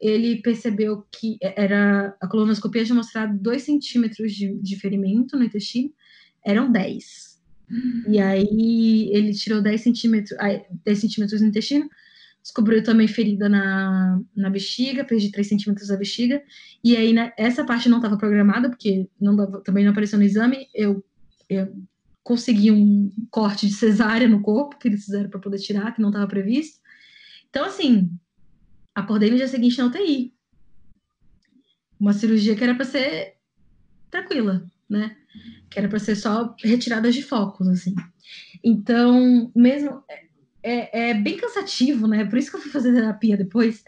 ele percebeu que era a colonoscopia tinha mostrado 2 centímetros de, de ferimento no intestino, eram 10. E aí ele tirou 10 centímetros, 10 centímetros no intestino, descobriu também ferida na, na bexiga, perdi 3 centímetros da bexiga, e aí né, essa parte não estava programada, porque não dava, também não apareceu no exame, eu, eu consegui um corte de cesárea no corpo, que eles fizeram para poder tirar, que não estava previsto. Então, assim, acordei no dia seguinte na UTI. Uma cirurgia que era para ser tranquila, né? Que era para ser só retiradas de focos, assim. Então, mesmo. É, é bem cansativo, né? Por isso que eu fui fazer terapia depois.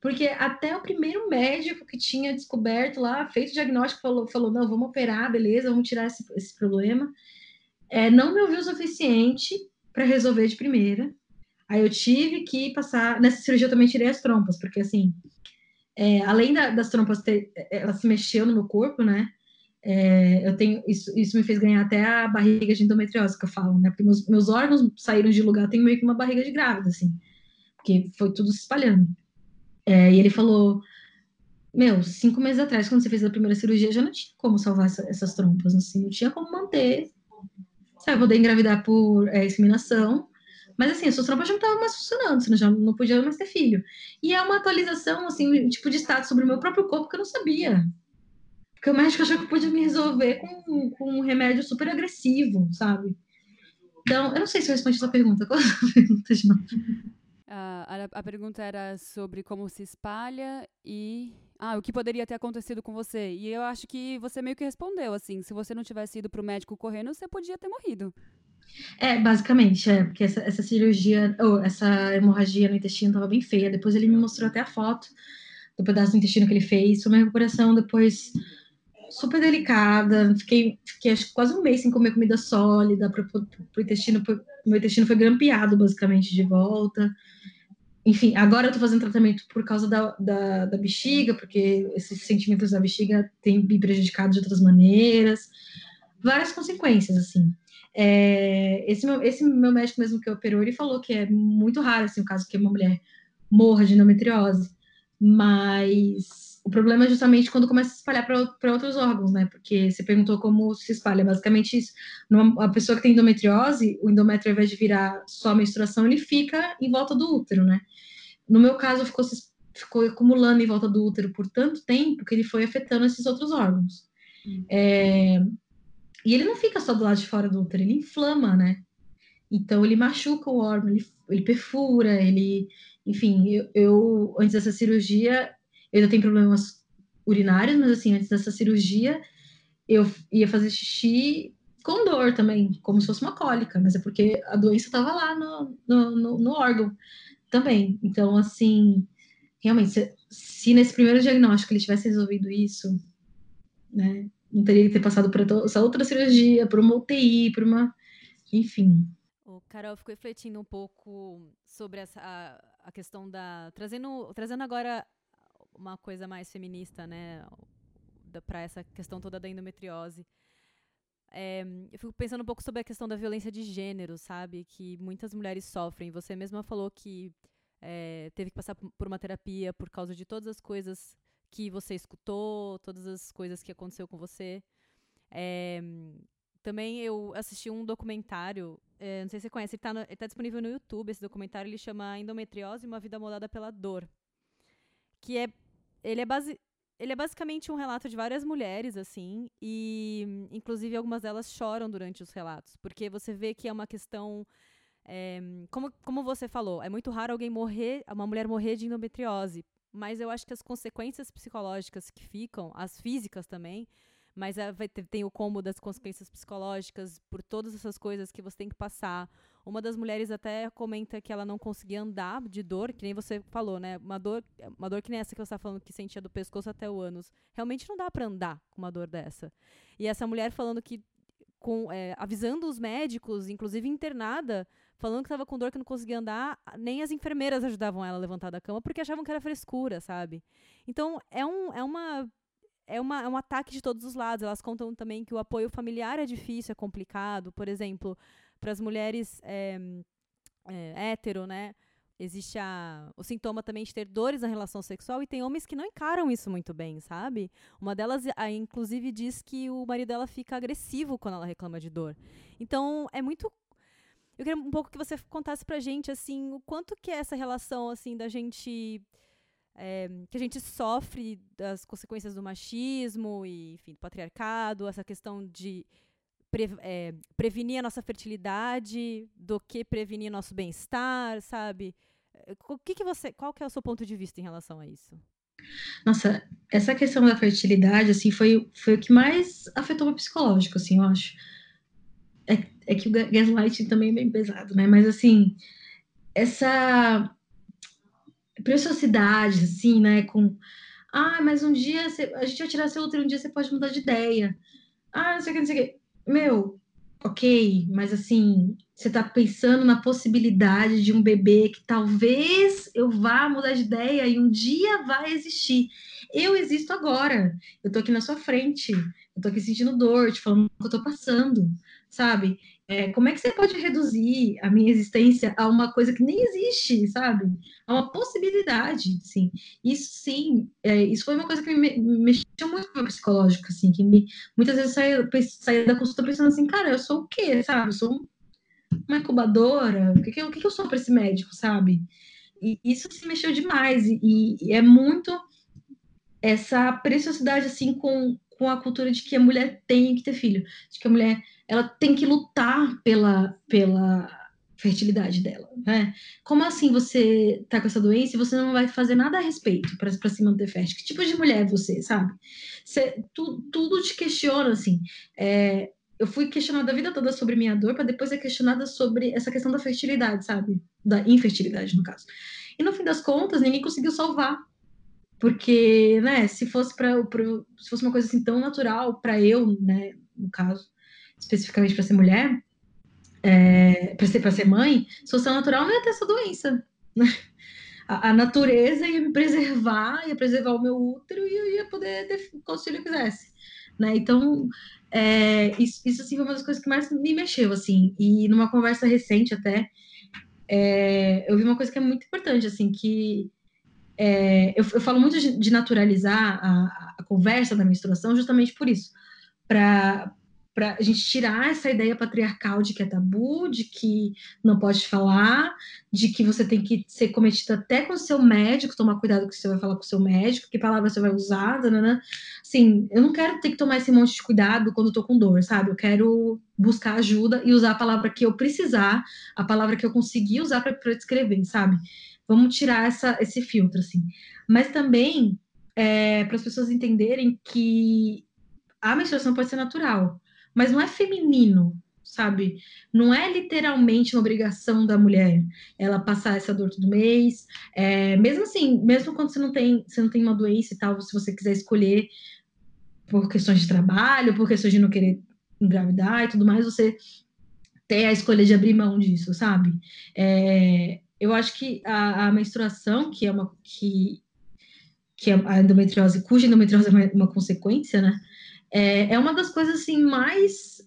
Porque até o primeiro médico que tinha descoberto lá, feito o diagnóstico, falou, falou não, vamos operar, beleza, vamos tirar esse, esse problema. É, não me ouviu o suficiente para resolver de primeira. Aí eu tive que passar. Nessa cirurgia eu também tirei as trompas, porque assim, é, além da, das trompas ter, ela se mexeu no meu corpo, né? É, eu tenho isso, isso me fez ganhar até a barriga de endometriose que eu falo, né? Porque meus, meus órgãos saíram de lugar, eu tenho meio que uma barriga de grávida, assim, porque foi tudo se espalhando. É, e ele falou: Meu, cinco meses atrás, quando você fez a primeira cirurgia, já não tinha como salvar essa, essas trompas, assim, não tinha como manter. Vai poder engravidar por é, inseminação, mas assim, as suas trompas já não estavam mais funcionando, você já não podia mais ter filho. E é uma atualização, assim, tipo de status sobre o meu próprio corpo que eu não sabia. Porque o médico achou que podia me resolver com, com um remédio super agressivo, sabe? Então, eu não sei se eu respondi a sua pergunta. Qual é a pergunta de novo? a, a pergunta era sobre como se espalha e ah, o que poderia ter acontecido com você. E eu acho que você meio que respondeu, assim, se você não tivesse ido pro médico correndo, você podia ter morrido. É, basicamente, é, porque essa, essa cirurgia, ou essa hemorragia no intestino estava bem feia. Depois ele me mostrou até a foto do pedaço do intestino que ele fez. Foi uma recuperação depois super delicada. Fiquei, fiquei quase um mês sem comer comida sólida para o intestino. Pro, meu intestino foi grampeado basicamente de volta. Enfim, agora eu tô fazendo tratamento por causa da, da, da bexiga, porque esses sentimentos da bexiga têm me prejudicado de outras maneiras. Várias consequências, assim. É, esse, meu, esse meu médico mesmo que operou, ele falou que é muito raro, assim, o caso que uma mulher morra de endometriose. Mas o problema é justamente quando começa a se espalhar para outros órgãos, né? Porque você perguntou como se espalha. Basicamente, isso. Numa, a pessoa que tem endometriose, o endométrio, ao invés de virar só menstruação, ele fica em volta do útero, né? No meu caso, ficou, ficou acumulando em volta do útero por tanto tempo que ele foi afetando esses outros órgãos. Hum. É, e ele não fica só do lado de fora do útero, ele inflama, né? Então, ele machuca o órgão, ele, ele perfura, ele. Enfim, eu, eu antes dessa cirurgia eu ainda tenho problemas urinários, mas assim, antes dessa cirurgia, eu ia fazer xixi com dor também, como se fosse uma cólica, mas é porque a doença estava lá no, no, no, no, órgão também. Então, assim, realmente, se, se, nesse primeiro diagnóstico ele tivesse resolvido isso, né, não teria que ter passado por essa outra cirurgia, por uma UTI, por uma. Enfim. O Carol ficou refletindo um pouco sobre essa, a, a questão da. Trazendo, trazendo agora uma coisa mais feminista, né, para essa questão toda da endometriose. É, eu fico pensando um pouco sobre a questão da violência de gênero, sabe? Que muitas mulheres sofrem. Você mesma falou que é, teve que passar por uma terapia por causa de todas as coisas que você escutou, todas as coisas que aconteceu com você. É, também eu assisti um documentário, é, não sei se você conhece, ele está tá disponível no YouTube, esse documentário, ele chama Endometriose, uma vida moldada pela dor. Que é ele é base ele é basicamente um relato de várias mulheres, assim, e inclusive algumas delas choram durante os relatos, porque você vê que é uma questão. É, como, como você falou, é muito raro alguém morrer, uma mulher morrer de endometriose, mas eu acho que as consequências psicológicas que ficam, as físicas também, mas é, tem o combo das consequências psicológicas por todas essas coisas que você tem que passar, uma das mulheres até comenta que ela não conseguia andar de dor, que nem você falou, né? Uma dor, uma dor que nem essa que você está falando que sentia do pescoço até o ânus. Realmente não dá para andar com uma dor dessa. E essa mulher falando que com, é, avisando os médicos, inclusive internada, falando que estava com dor que não conseguia andar, nem as enfermeiras ajudavam ela a levantar da cama porque achavam que era frescura, sabe? Então é, um, é uma é, uma, é um ataque de todos os lados. Elas contam também que o apoio familiar é difícil, é complicado. Por exemplo, para as mulheres é, é, hétero, né? Existe a, o sintoma também de ter dores na relação sexual e tem homens que não encaram isso muito bem, sabe? Uma delas, a, inclusive, diz que o marido dela fica agressivo quando ela reclama de dor. Então, é muito Eu queria um pouco que você contasse pra gente, assim, o quanto que é essa relação, assim, da gente... É, que a gente sofre das consequências do machismo e, enfim, do patriarcado, essa questão de pre, é, prevenir a nossa fertilidade do que prevenir nosso bem-estar, sabe? O que, que você, qual que é o seu ponto de vista em relação a isso? Nossa, essa questão da fertilidade, assim, foi, foi o que mais afetou o psicológico, assim, eu acho. É, é que o gaslighting também é bem pesado, né? Mas, assim, essa preciosidade, assim, né? Com, ah, mas um dia você, a gente vai tirar seu útero, um dia você pode mudar de ideia. Ah, não sei o que, não sei o que. Meu, ok, mas assim, você tá pensando na possibilidade de um bebê que talvez eu vá mudar de ideia e um dia vai existir. Eu existo agora. Eu tô aqui na sua frente. Eu tô aqui sentindo dor, te falando o que eu tô passando, sabe? É, como é que você pode reduzir a minha existência a uma coisa que nem existe, sabe? A uma possibilidade, sim. Isso sim, é, isso foi uma coisa que me, me mexeu muito o psicológico, assim, que me, muitas vezes saía, saía da consulta pensando assim, cara, eu sou o quê, sabe? Eu sou uma incubadora? O que, que, o que, que eu sou para esse médico, sabe? E isso se mexeu demais, e, e é muito essa preciosidade, assim, com, com a cultura de que a mulher tem que ter filho, de que a mulher ela tem que lutar pela, pela fertilidade dela, né? Como assim você tá com essa doença e você não vai fazer nada a respeito para se manter fértil? Que tipo de mulher é você, sabe? Você, tu, tudo te questiona, assim. É, eu fui questionada a vida toda sobre minha dor, para depois ser questionada sobre essa questão da fertilidade, sabe? Da infertilidade, no caso. E no fim das contas, ninguém conseguiu salvar. Porque, né, se fosse para se fosse uma coisa assim tão natural para eu, né, no caso, especificamente para ser mulher, é, para ser, ser mãe, se fosse natural, não ia ter essa doença. Né? A, a, natureza ia me preservar, ia preservar o meu útero e eu ia poder ter quantos filhos eu quisesse. Né? Então, é, isso, isso assim, foi uma das coisas que mais me mexeu. assim E numa conversa recente até, é, eu vi uma coisa que é muito importante, assim, que é, eu, eu, falo muito de, de naturalizar a, a, conversa da menstruação justamente por isso, para para a gente tirar essa ideia patriarcal de que é tabu, de que não pode falar, de que você tem que ser cometido até com o seu médico, tomar cuidado com o que você vai falar com o seu médico, que palavra você vai usar, né? Assim, eu não quero ter que tomar esse monte de cuidado quando eu tô com dor, sabe? Eu quero buscar ajuda e usar a palavra que eu precisar, a palavra que eu conseguir usar para descrever, sabe? Vamos tirar essa, esse filtro, assim. Mas também é, para as pessoas entenderem que a menstruação pode ser natural mas não é feminino, sabe? Não é literalmente uma obrigação da mulher ela passar essa dor todo mês. É, mesmo assim, mesmo quando você não tem, você não tem uma doença e tal, se você quiser escolher por questões de trabalho, por questões de não querer engravidar e tudo mais, você tem a escolha de abrir mão disso, sabe? É, eu acho que a, a, menstruação, que é uma que, que é a endometriose, cuja endometriose é uma, uma consequência, né? É, é uma das coisas assim mais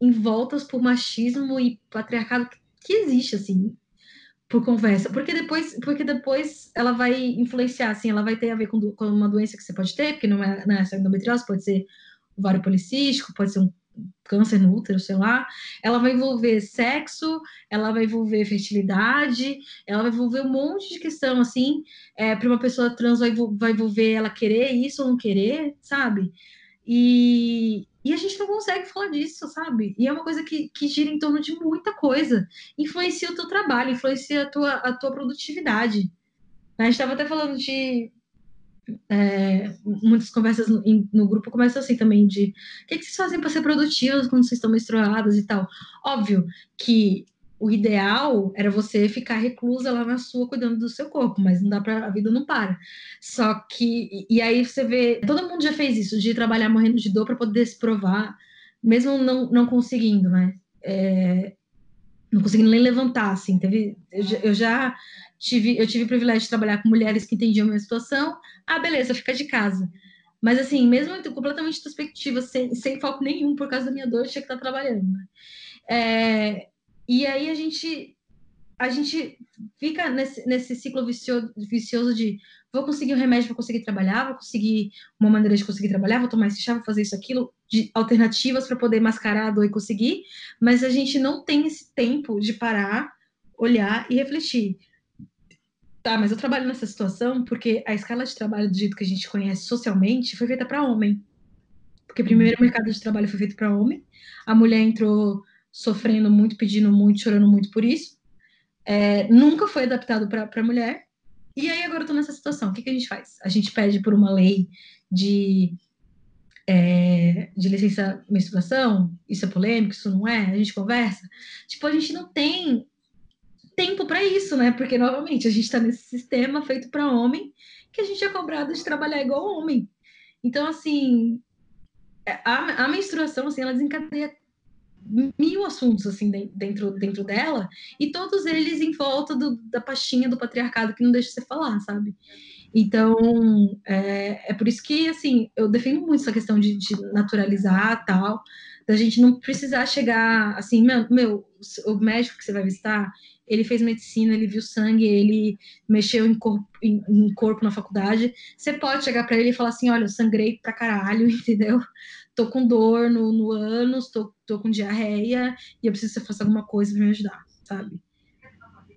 envoltas por machismo e patriarcado que, existe assim por conversa, porque depois, porque depois ela vai influenciar, assim, ela vai ter a ver com, com uma doença que você pode ter, porque não é, não é só endometriose, pode ser ovário policístico, pode ser um câncer no útero, sei lá, ela vai envolver sexo, ela vai envolver fertilidade, ela vai envolver um monte de questão, assim, é, para uma pessoa trans vai, vai envolver ela querer isso ou não querer, sabe? E, e a gente não consegue falar disso, sabe? E é uma coisa que, que gira em torno de muita coisa. Influencia o teu trabalho, influencia a tua, a tua produtividade. A gente estava até falando de. É, muitas conversas no, no, grupo começam assim também de o que, que vocês fazem para ser produtivos quando vocês estão menstruadas e tal. Óbvio que o ideal era você ficar reclusa lá na sua cuidando do seu corpo, mas não dá para a vida não para. Só que e aí você vê, todo mundo já fez isso de trabalhar morrendo de dor para poder se provar, mesmo não, não conseguindo, né? É, não conseguindo nem levantar, assim. Teve, eu, eu já tive, eu tive o privilégio de trabalhar com mulheres que entendiam a minha situação. Ah, beleza, fica de casa. Mas assim, mesmo completamente introspectiva, sem, sem foco nenhum por causa da minha dor, eu tinha que estar trabalhando. Né? É, e aí a gente a gente fica nesse, nesse ciclo vicioso, vicioso de vou conseguir um remédio para conseguir trabalhar, vou conseguir uma maneira de conseguir trabalhar, vou tomar esse chá, vou fazer isso, aquilo, de alternativas para poder mascarar a dor e conseguir, mas a gente não tem esse tempo de parar, olhar e refletir. Tá, mas eu trabalho nessa situação porque a escala de trabalho do jeito que a gente conhece socialmente foi feita para homem. Porque primeiro o mercado de trabalho foi feito para homem, a mulher entrou sofrendo muito, pedindo muito, chorando muito por isso. É, nunca foi adaptado para mulher. E aí agora eu tô nessa situação. O que, que a gente faz? A gente pede por uma lei de, é, de licença menstruação? Isso é polêmico? Isso não é? A gente conversa? Tipo, a gente não tem tempo para isso, né? Porque, novamente, a gente está nesse sistema feito para homem que a gente é cobrado de trabalhar igual homem. Então, assim, é, a, a menstruação, assim, ela desencadeia mil assuntos assim dentro dentro dela e todos eles em volta do, da pastinha do patriarcado que não deixa você falar, sabe? Então é, é por isso que assim eu defendo muito essa questão de, de naturalizar tal, da gente não precisar chegar assim, meu, meu, o médico que você vai visitar, ele fez medicina, ele viu sangue, ele mexeu em corpo, em, em corpo na faculdade. Você pode chegar para ele e falar assim, olha, eu sangrei pra caralho, entendeu? Tô com dor no, no ânus, tô, tô com diarreia e eu preciso que você faça alguma coisa para me ajudar, sabe?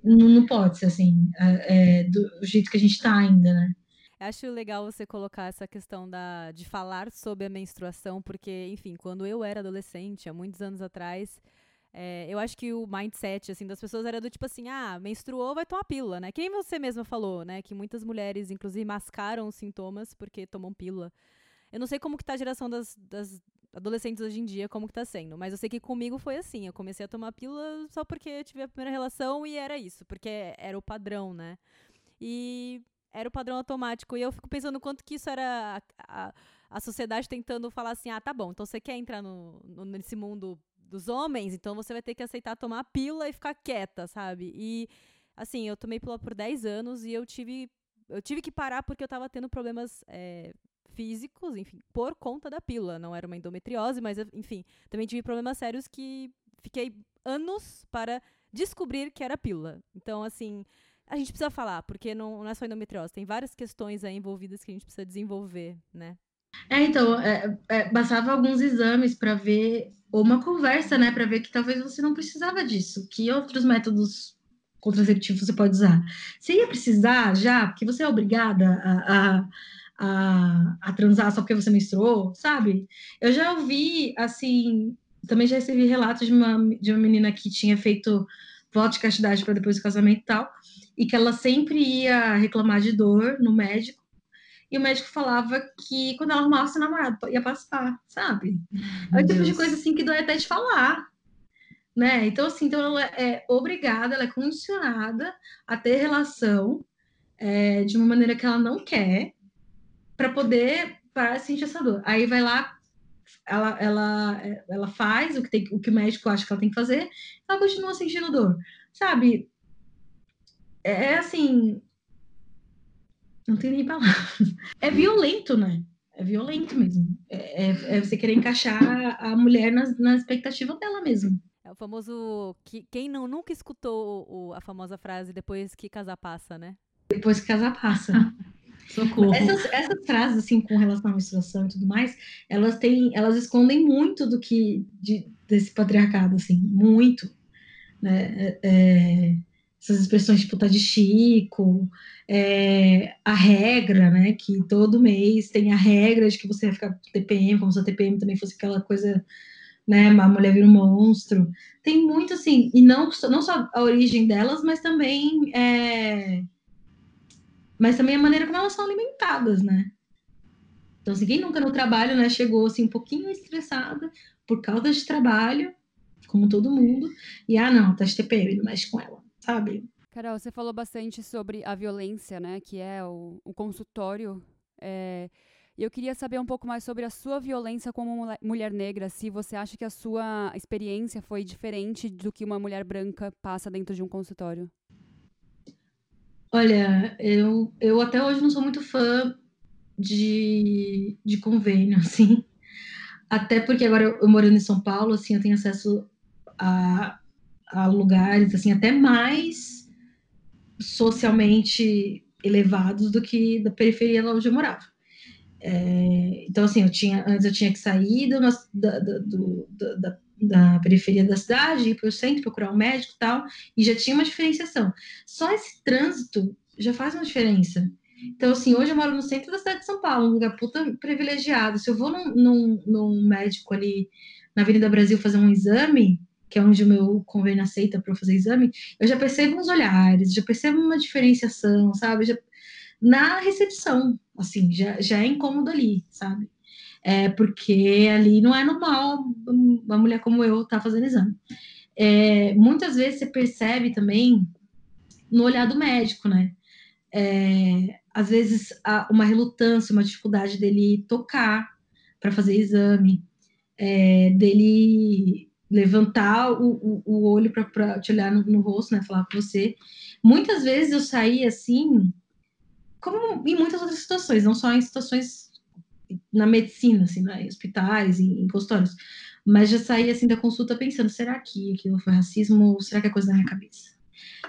Não, não pode ser assim, é, é, do jeito que a gente tá ainda, né? Acho legal você colocar essa questão da, de falar sobre a menstruação, porque, enfim, quando eu era adolescente, há muitos anos atrás, é, eu acho que o mindset assim das pessoas era do tipo assim, ah, menstruou, vai tomar pílula, né? Quem você mesma falou, né? Que muitas mulheres, inclusive, mascaram os sintomas porque tomam pílula. Eu não sei como que tá a geração das, das adolescentes hoje em dia, como que tá sendo. Mas eu sei que comigo foi assim. Eu comecei a tomar pílula só porque tive a primeira relação e era isso. Porque era o padrão, né? E era o padrão automático. E eu fico pensando quanto que isso era a, a, a sociedade tentando falar assim, ah, tá bom, então você quer entrar no, no, nesse mundo dos homens, então você vai ter que aceitar tomar a pílula e ficar quieta, sabe? E, assim, eu tomei pílula por 10 anos e eu tive eu tive que parar porque eu tava tendo problemas é, físicos, enfim, por conta da pílula. Não era uma endometriose, mas, enfim, também tive problemas sérios que fiquei anos para descobrir que era pílula. Então, assim, a gente precisa falar, porque não, não é só endometriose, tem várias questões envolvidas que a gente precisa desenvolver, né? É, então, é, é, bastava alguns exames para ver, ou uma conversa, né, para ver que talvez você não precisava disso, que outros métodos contraceptivos você pode usar. Você ia precisar já, porque você é obrigada a, a a, a transar só porque você menstruou, sabe? Eu já ouvi, assim, também já recebi relatos de uma, de uma menina que tinha feito voto de castidade para depois do casamento e tal, e que ela sempre ia reclamar de dor no médico, e o médico falava que quando ela arrumasse seu namorado ia passar, sabe? É o tipo de coisa assim que dói até de falar. Né? Então, assim, então ela é obrigada, ela é condicionada a ter relação é, de uma maneira que ela não quer, para poder parar de sentir essa dor. Aí vai lá, ela, ela, ela faz o que, tem, o que o médico acha que ela tem que fazer, ela continua sentindo dor. Sabe? É, é assim. Não tem nem palavras. É violento, né? É violento mesmo. É, é, é você querer encaixar a mulher na, na expectativa dela mesmo. É o famoso. Que, quem não nunca escutou o, a famosa frase depois que casar passa, né? Depois que casar passa. Socorro. Essas, essas frases, assim, com relação à menstruação e tudo mais, elas têm, elas escondem muito do que, de, desse patriarcado, assim, muito, né, é, é essas expressões tipo tá de chico, é, a regra, né, que todo mês tem a regra de que você vai ficar TPM, como se a TPM também fosse aquela coisa, né, a mulher vira um monstro, tem muito, assim, e não, não só a origem delas, mas também é, mas também a maneira como elas são alimentadas, né? Então, assim, quem nunca no trabalho, né, chegou assim um pouquinho estressada por causa de trabalho, como todo mundo, e ah, não, tá de TPM, não mexe com ela, sabe? Carol, você falou bastante sobre a violência, né, que é o, o consultório. É, eu queria saber um pouco mais sobre a sua violência como mulher negra, se você acha que a sua experiência foi diferente do que uma mulher branca passa dentro de um consultório. Olha, eu, eu até hoje não sou muito fã de, de convênio, assim. Até porque agora eu, eu morando em São Paulo, assim, eu tenho acesso a, a lugares assim até mais socialmente elevados do que da periferia lá onde eu morava. É, então, assim, eu tinha, antes eu tinha que sair do, da, do, da, da, periferia da cidade, ir para o centro, procurar um médico e tal, e já tinha uma diferenciação. Só esse trânsito já faz uma diferença. Então, assim, hoje eu moro no centro da cidade de São Paulo, um lugar puta privilegiado. Se eu vou num, num, num médico ali na Avenida Brasil fazer um exame, que é onde o meu convênio aceita para fazer exame, eu já percebo uns olhares, já percebo uma diferenciação, sabe? Já, na recepção, assim, já, já é incômodo ali, sabe? É porque ali não é normal uma mulher como eu estar tá fazendo exame. É, muitas vezes você percebe também no olhar do médico, né? É, às vezes há uma relutância, uma dificuldade dele tocar para fazer exame, é, dele levantar o, o, o olho para te olhar no, no, rosto, né? Falar com você. Muitas vezes eu saí assim, como em muitas outras situações, não só em situações na medicina, assim, né? em hospitais, em, em consultórios, mas já saí assim da consulta pensando: será que aquilo foi racismo ou será que é coisa da minha cabeça?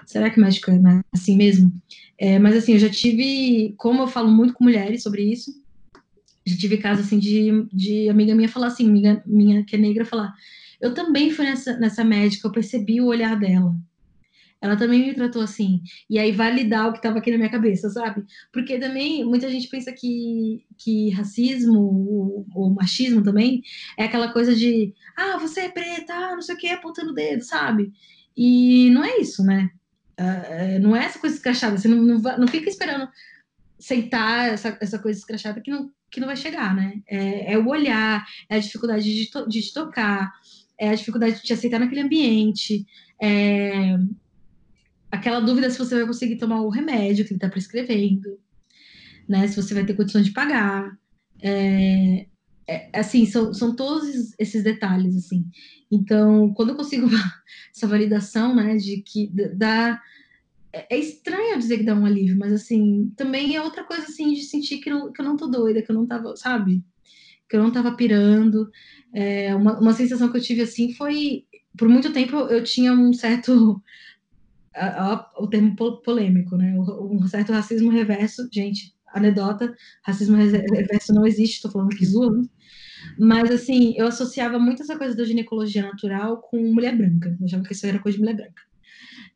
Será que médico é assim mesmo? É, mas assim, eu já tive, como eu falo muito com mulheres sobre isso, já tive casos assim de, de amiga minha falar assim, amiga minha que é negra falar, eu também fui nessa, nessa médica, eu percebi o olhar dela. Ela também me tratou assim. E aí validar o que estava aqui na minha cabeça, sabe? Porque também muita gente pensa que, que racismo ou, machismo também é aquela coisa de ah, você é preta, ah, não sei o que, apontando o dedo, sabe? E não é isso, né? Uh, não é essa coisa escrachada, você não, não, não fica esperando sentar essa, essa coisa escrachada que não, que não vai chegar, né? É, é o olhar, é a dificuldade de, to, de te tocar, é a dificuldade de te aceitar naquele ambiente, é aquela dúvida se você vai conseguir tomar o remédio que ele está prescrevendo, né? Se você vai ter condições de pagar. É, é, assim, são, são todos esses detalhes, assim. Então, quando eu consigo essa validação, né, de que dá... É, é estranho dizer que dá um alívio, mas, assim, também é outra coisa, assim, de sentir que, não, que eu não tô doida, que eu não tava, sabe? Que eu não tava pirando. É, uma, uma sensação que eu tive, assim, foi... Por muito tempo eu tinha um certo... A, a, o termo polêmico, né? Um certo racismo reverso, gente, anedota, racismo reverso não existe, estou falando aqui zoando, mas, assim, eu associava muito essa coisa da ginecologia natural com mulher branca. Eu achava que isso era coisa de mulher branca.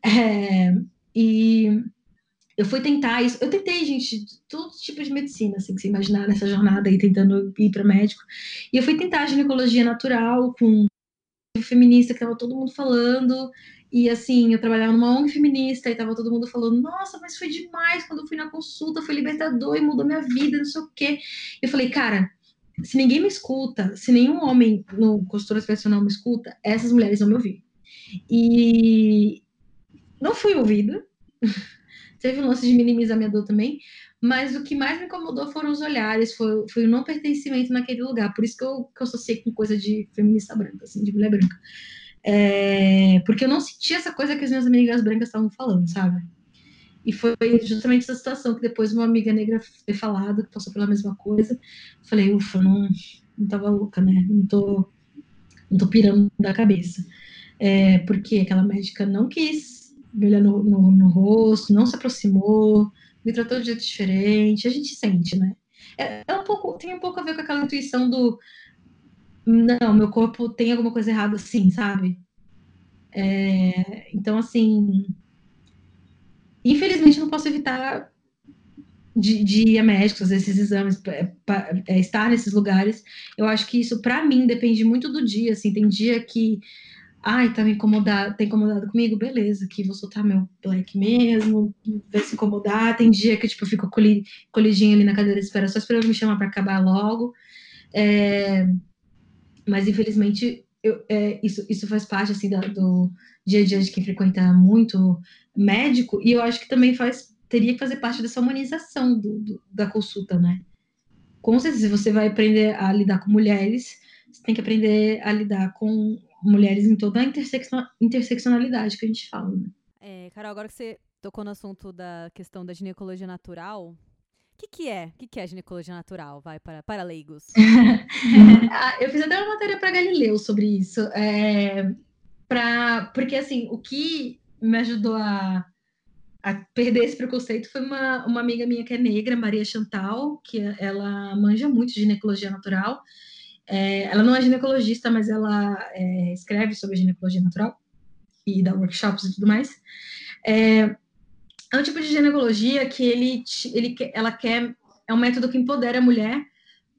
É, e eu fui tentar isso. Eu tentei, gente, todo tipo de medicina, assim, que você imaginar nessa jornada aí, tentando ir para médico. E eu fui tentar ginecologia natural com feminista que tava todo mundo falando. E assim, eu trabalhava numa ONG feminista e tava todo mundo falando: "Nossa, mas foi demais quando eu fui na consulta, foi libertador e mudou minha vida, não sei o quê". Eu falei: "Cara, se ninguém me escuta, se nenhum homem no consultório profissional me escuta, essas mulheres vão me ouvir. E não fui ouvida. Teve um lance de minimizar minha dor também, mas o que mais me incomodou foram os olhares, foi, foi o não pertencimento naquele lugar. Por isso que eu, que eu associei com coisa de feminista branca, assim, de mulher branca. É, porque eu não senti essa coisa que as minhas amigas brancas estavam falando, sabe? E foi justamente essa situação que depois uma amiga negra foi falado, que passou pela mesma coisa. Falei, ufa, não, não tava louca, né? Não tô, não tô pirando da cabeça. É, porque aquela médica não quis me olhar no, no, no, rosto, não se aproximou, me tratou de jeito diferente. A gente sente, né? É, é um pouco, tem um pouco a ver com aquela intuição do não, meu corpo tem alguma coisa errada, sim, sabe? É, então, assim, Infelizmente, não posso evitar de, de ir a médicos, fazer esses exames, é, é, estar nesses lugares. Eu acho que isso, para mim, depende muito do dia. Assim, tem dia que, ai, tá me incomodado, tá incomodado comigo, beleza, que vou soltar meu black mesmo, vai se incomodar. Tem dia que tipo, eu fico colidinha ali na cadeira de espera, só esperando me chamar para acabar logo. É, mas, infelizmente, eu, é, isso, isso faz parte assim da, do dia a dia de quem frequenta muito médico, e eu acho que também faz, teria que fazer parte dessa humanização do, do, da consulta, né? Com certeza, se você vai aprender a lidar com mulheres, você tem que aprender a lidar com mulheres em toda a interseccionalidade que a gente fala, né? É, Carol, agora que você tocou no assunto da questão da ginecologia natural, que, que é? O que, que é ginecologia natural? Vai para, para leigos. Ah, eu fiz até uma matéria para Galileu sobre isso. É, para porque assim, o que me ajudou a, a perder esse preconceito foi uma, uma amiga minha que é negra, Maria Chantal, que ela manja muito de ginecologia natural. É, ela não é ginecologista, mas ela é, escreve sobre ginecologia natural e dá workshops e tudo mais. É, é um tipo de ginecologia que ele, ele, ela quer, é um método que empodera a mulher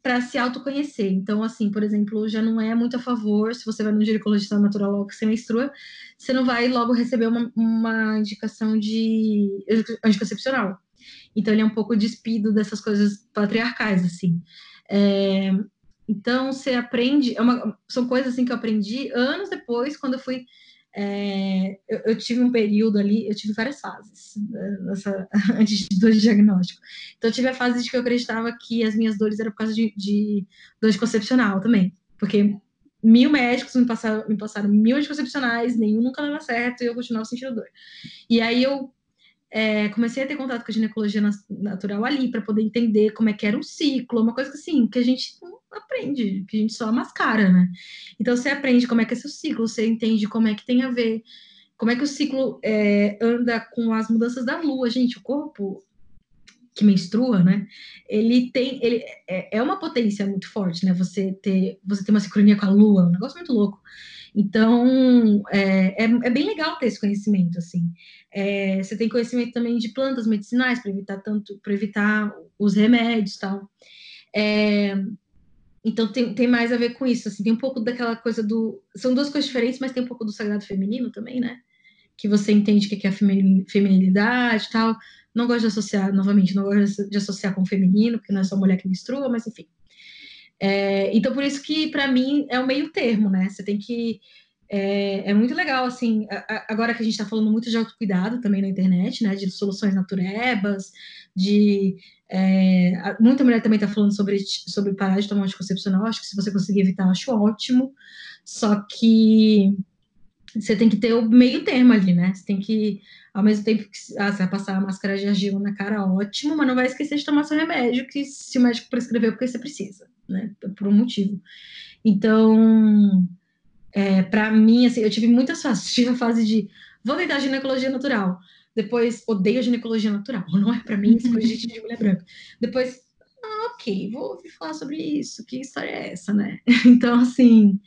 para se autoconhecer. Então, assim, por exemplo, já não é muito a favor, se você vai no ginecologista natural logo que você menstrua, você não vai logo receber uma, uma indicação de anticoncepcional. Então, ele é um pouco despido dessas coisas patriarcais, assim. É, então, você aprende, é uma, são coisas assim que eu aprendi anos depois, quando eu fui é, eu, eu, tive um período ali, eu tive várias fases né, nessa, antes do diagnóstico. Então, eu tive a fase de que eu acreditava que as minhas dores eram por causa de, de dor também, porque mil médicos me passaram, me passaram mil anticoncepcionais, nenhum nunca dava certo e eu continuava sentindo dor. E aí eu é, comecei a ter contato com a ginecologia natural ali para poder entender como é que era um ciclo, uma coisa que assim, que a gente não aprende, que a gente só mascara, né? Então você aprende como é que é seu ciclo, você entende como é que tem a ver, como é que o ciclo é, anda com as mudanças da lua, gente, o corpo que menstrua, né? Ele tem, ele é, é uma potência muito forte, né? Você ter, você ter uma sincronia com a lua, um negócio muito louco. Então, é, é, é, bem legal ter esse conhecimento, assim. É, você tem conhecimento também de plantas medicinais para evitar tanto, para evitar os remédios, tal. É, então tem, tem mais a ver com isso, assim, tem um pouco daquela coisa do. São duas coisas diferentes, mas tem um pouco do sagrado feminino também, né? Que você entende o que é a feminilidade tal. Não gosto de associar, novamente, não gosto de associar com o feminino, porque não é só mulher que menstrua, mas enfim. É, então, por isso que, para mim, é o meio termo, né? Você tem que. É, é muito legal, assim, a, agora que a gente está falando muito de autocuidado também na internet, né? De soluções naturebas, de. É, muita mulher também está falando sobre, sobre parar de tomar anticoncepcional. Acho que se você conseguir evitar, acho ótimo. Só que você tem que ter o meio termo ali, né? Você tem que, ao mesmo tempo que ah, você vai passar a máscara de argila na cara, ótimo, mas não vai esquecer de tomar seu remédio, que se o médico prescreveu, porque você precisa né? Por um motivo. Então, é, para mim, assim, eu tive muitas fases. Tive a fase de vou tentar ginecologia natural. Depois, odeio ginecologia natural. Não é para mim, isso coisa de, de mulher branca. Depois, ah, ok, vou ouvir falar sobre isso. Que história é essa, né? Então, assim,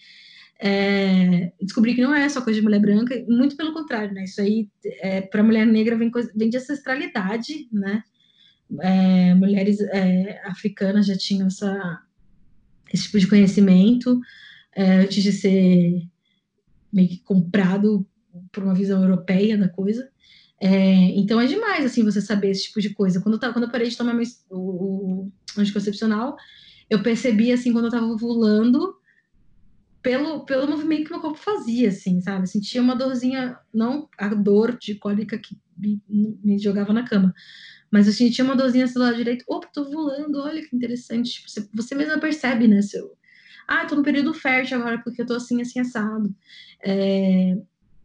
é, descobri que não é só coisa de mulher branca, muito pelo contrário, né? Isso aí, é, para mulher negra, vem, vem de ancestralidade, né? É, mulheres é, africanas já tinham essa, esse tipo de conhecimento é, antes de ser meio que comprado por uma visão europeia da coisa. É, então é demais, assim, você saber esse tipo de coisa. Quando eu, quando eu parei de tomar meu, o, o anticoncepcional, eu percebi, assim, quando eu tava ovulando, pelo, pelo movimento que meu corpo fazia, assim, sabe? Eu sentia uma dorzinha, não a dor de cólica que me, me jogava na cama, mas eu sentia uma dorzinha do lado direito. Opa, tô voando, olha que interessante. Tipo, você, você mesma percebe, né? Seu... Ah, tô no período fértil agora porque eu tô assim, assim, assado. É...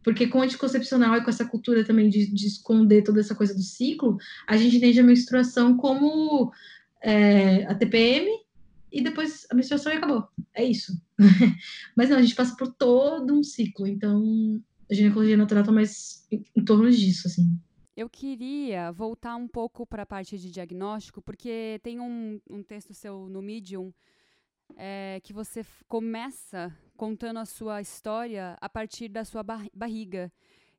Porque com anticoncepcional e com essa cultura também de, de, esconder toda essa coisa do ciclo, a gente entende a menstruação como é, a TPM e depois a menstruação e acabou. É isso. Mas não, a gente passa por todo um ciclo. Então, a ginecologia natural tá mais em, torno disso, assim. Eu queria voltar um pouco para a parte de diagnóstico, porque tem um, um texto seu no Medium é, que você começa contando a sua história a partir da sua bar barriga.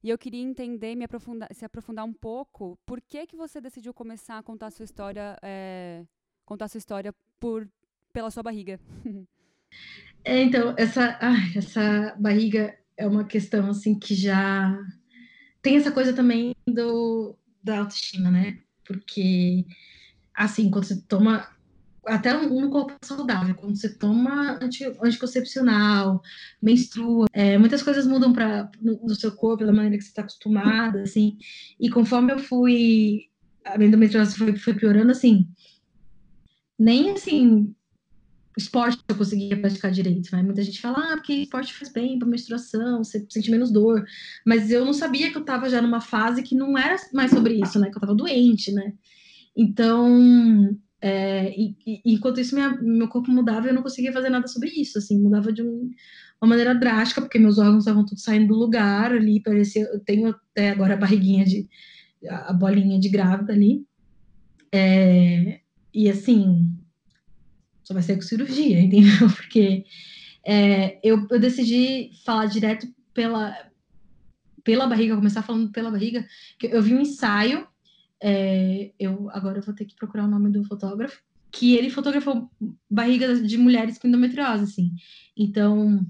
E eu queria entender, me aprofundar, se aprofundar um pouco, por que que você decidiu começar a contar a sua história, é, contar a sua história por, pela sua barriga? É, então, essa, essa barriga é uma questão assim que já tem essa coisa também do, da autoestima, né? Porque, assim, quando você toma. Até um corpo saudável, quando você toma anti, anticoncepcional, menstrua, é, muitas coisas mudam pra, no, no, seu corpo, da maneira que você está acostumada, assim. E conforme eu fui. A minha endometriose foi, foi piorando, assim. Nem assim, esporte eu conseguia praticar direito, né? Muita gente fala, ah, porque esporte faz bem para menstruação, você sente menos dor. Mas eu não sabia que eu estava já numa fase que não era mais sobre isso, né? Que eu estava doente, né? Então, é, e, e, enquanto isso, minha, meu corpo mudava e eu não conseguia fazer nada sobre isso, assim, mudava de um, uma maneira drástica, porque meus órgãos estavam todos saindo do lugar ali, parecia, eu tenho até agora a barriguinha de, a bolinha de grávida ali, é, e assim, só vai ser com cirurgia, entendeu? Porque é, eu, eu decidi falar direto pela, pela barriga, começar falando pela barriga, que eu vi um ensaio, é, eu agora eu vou ter que procurar o nome do fotógrafo, que ele fotografou barrigas de mulheres com endometriose, assim. Então,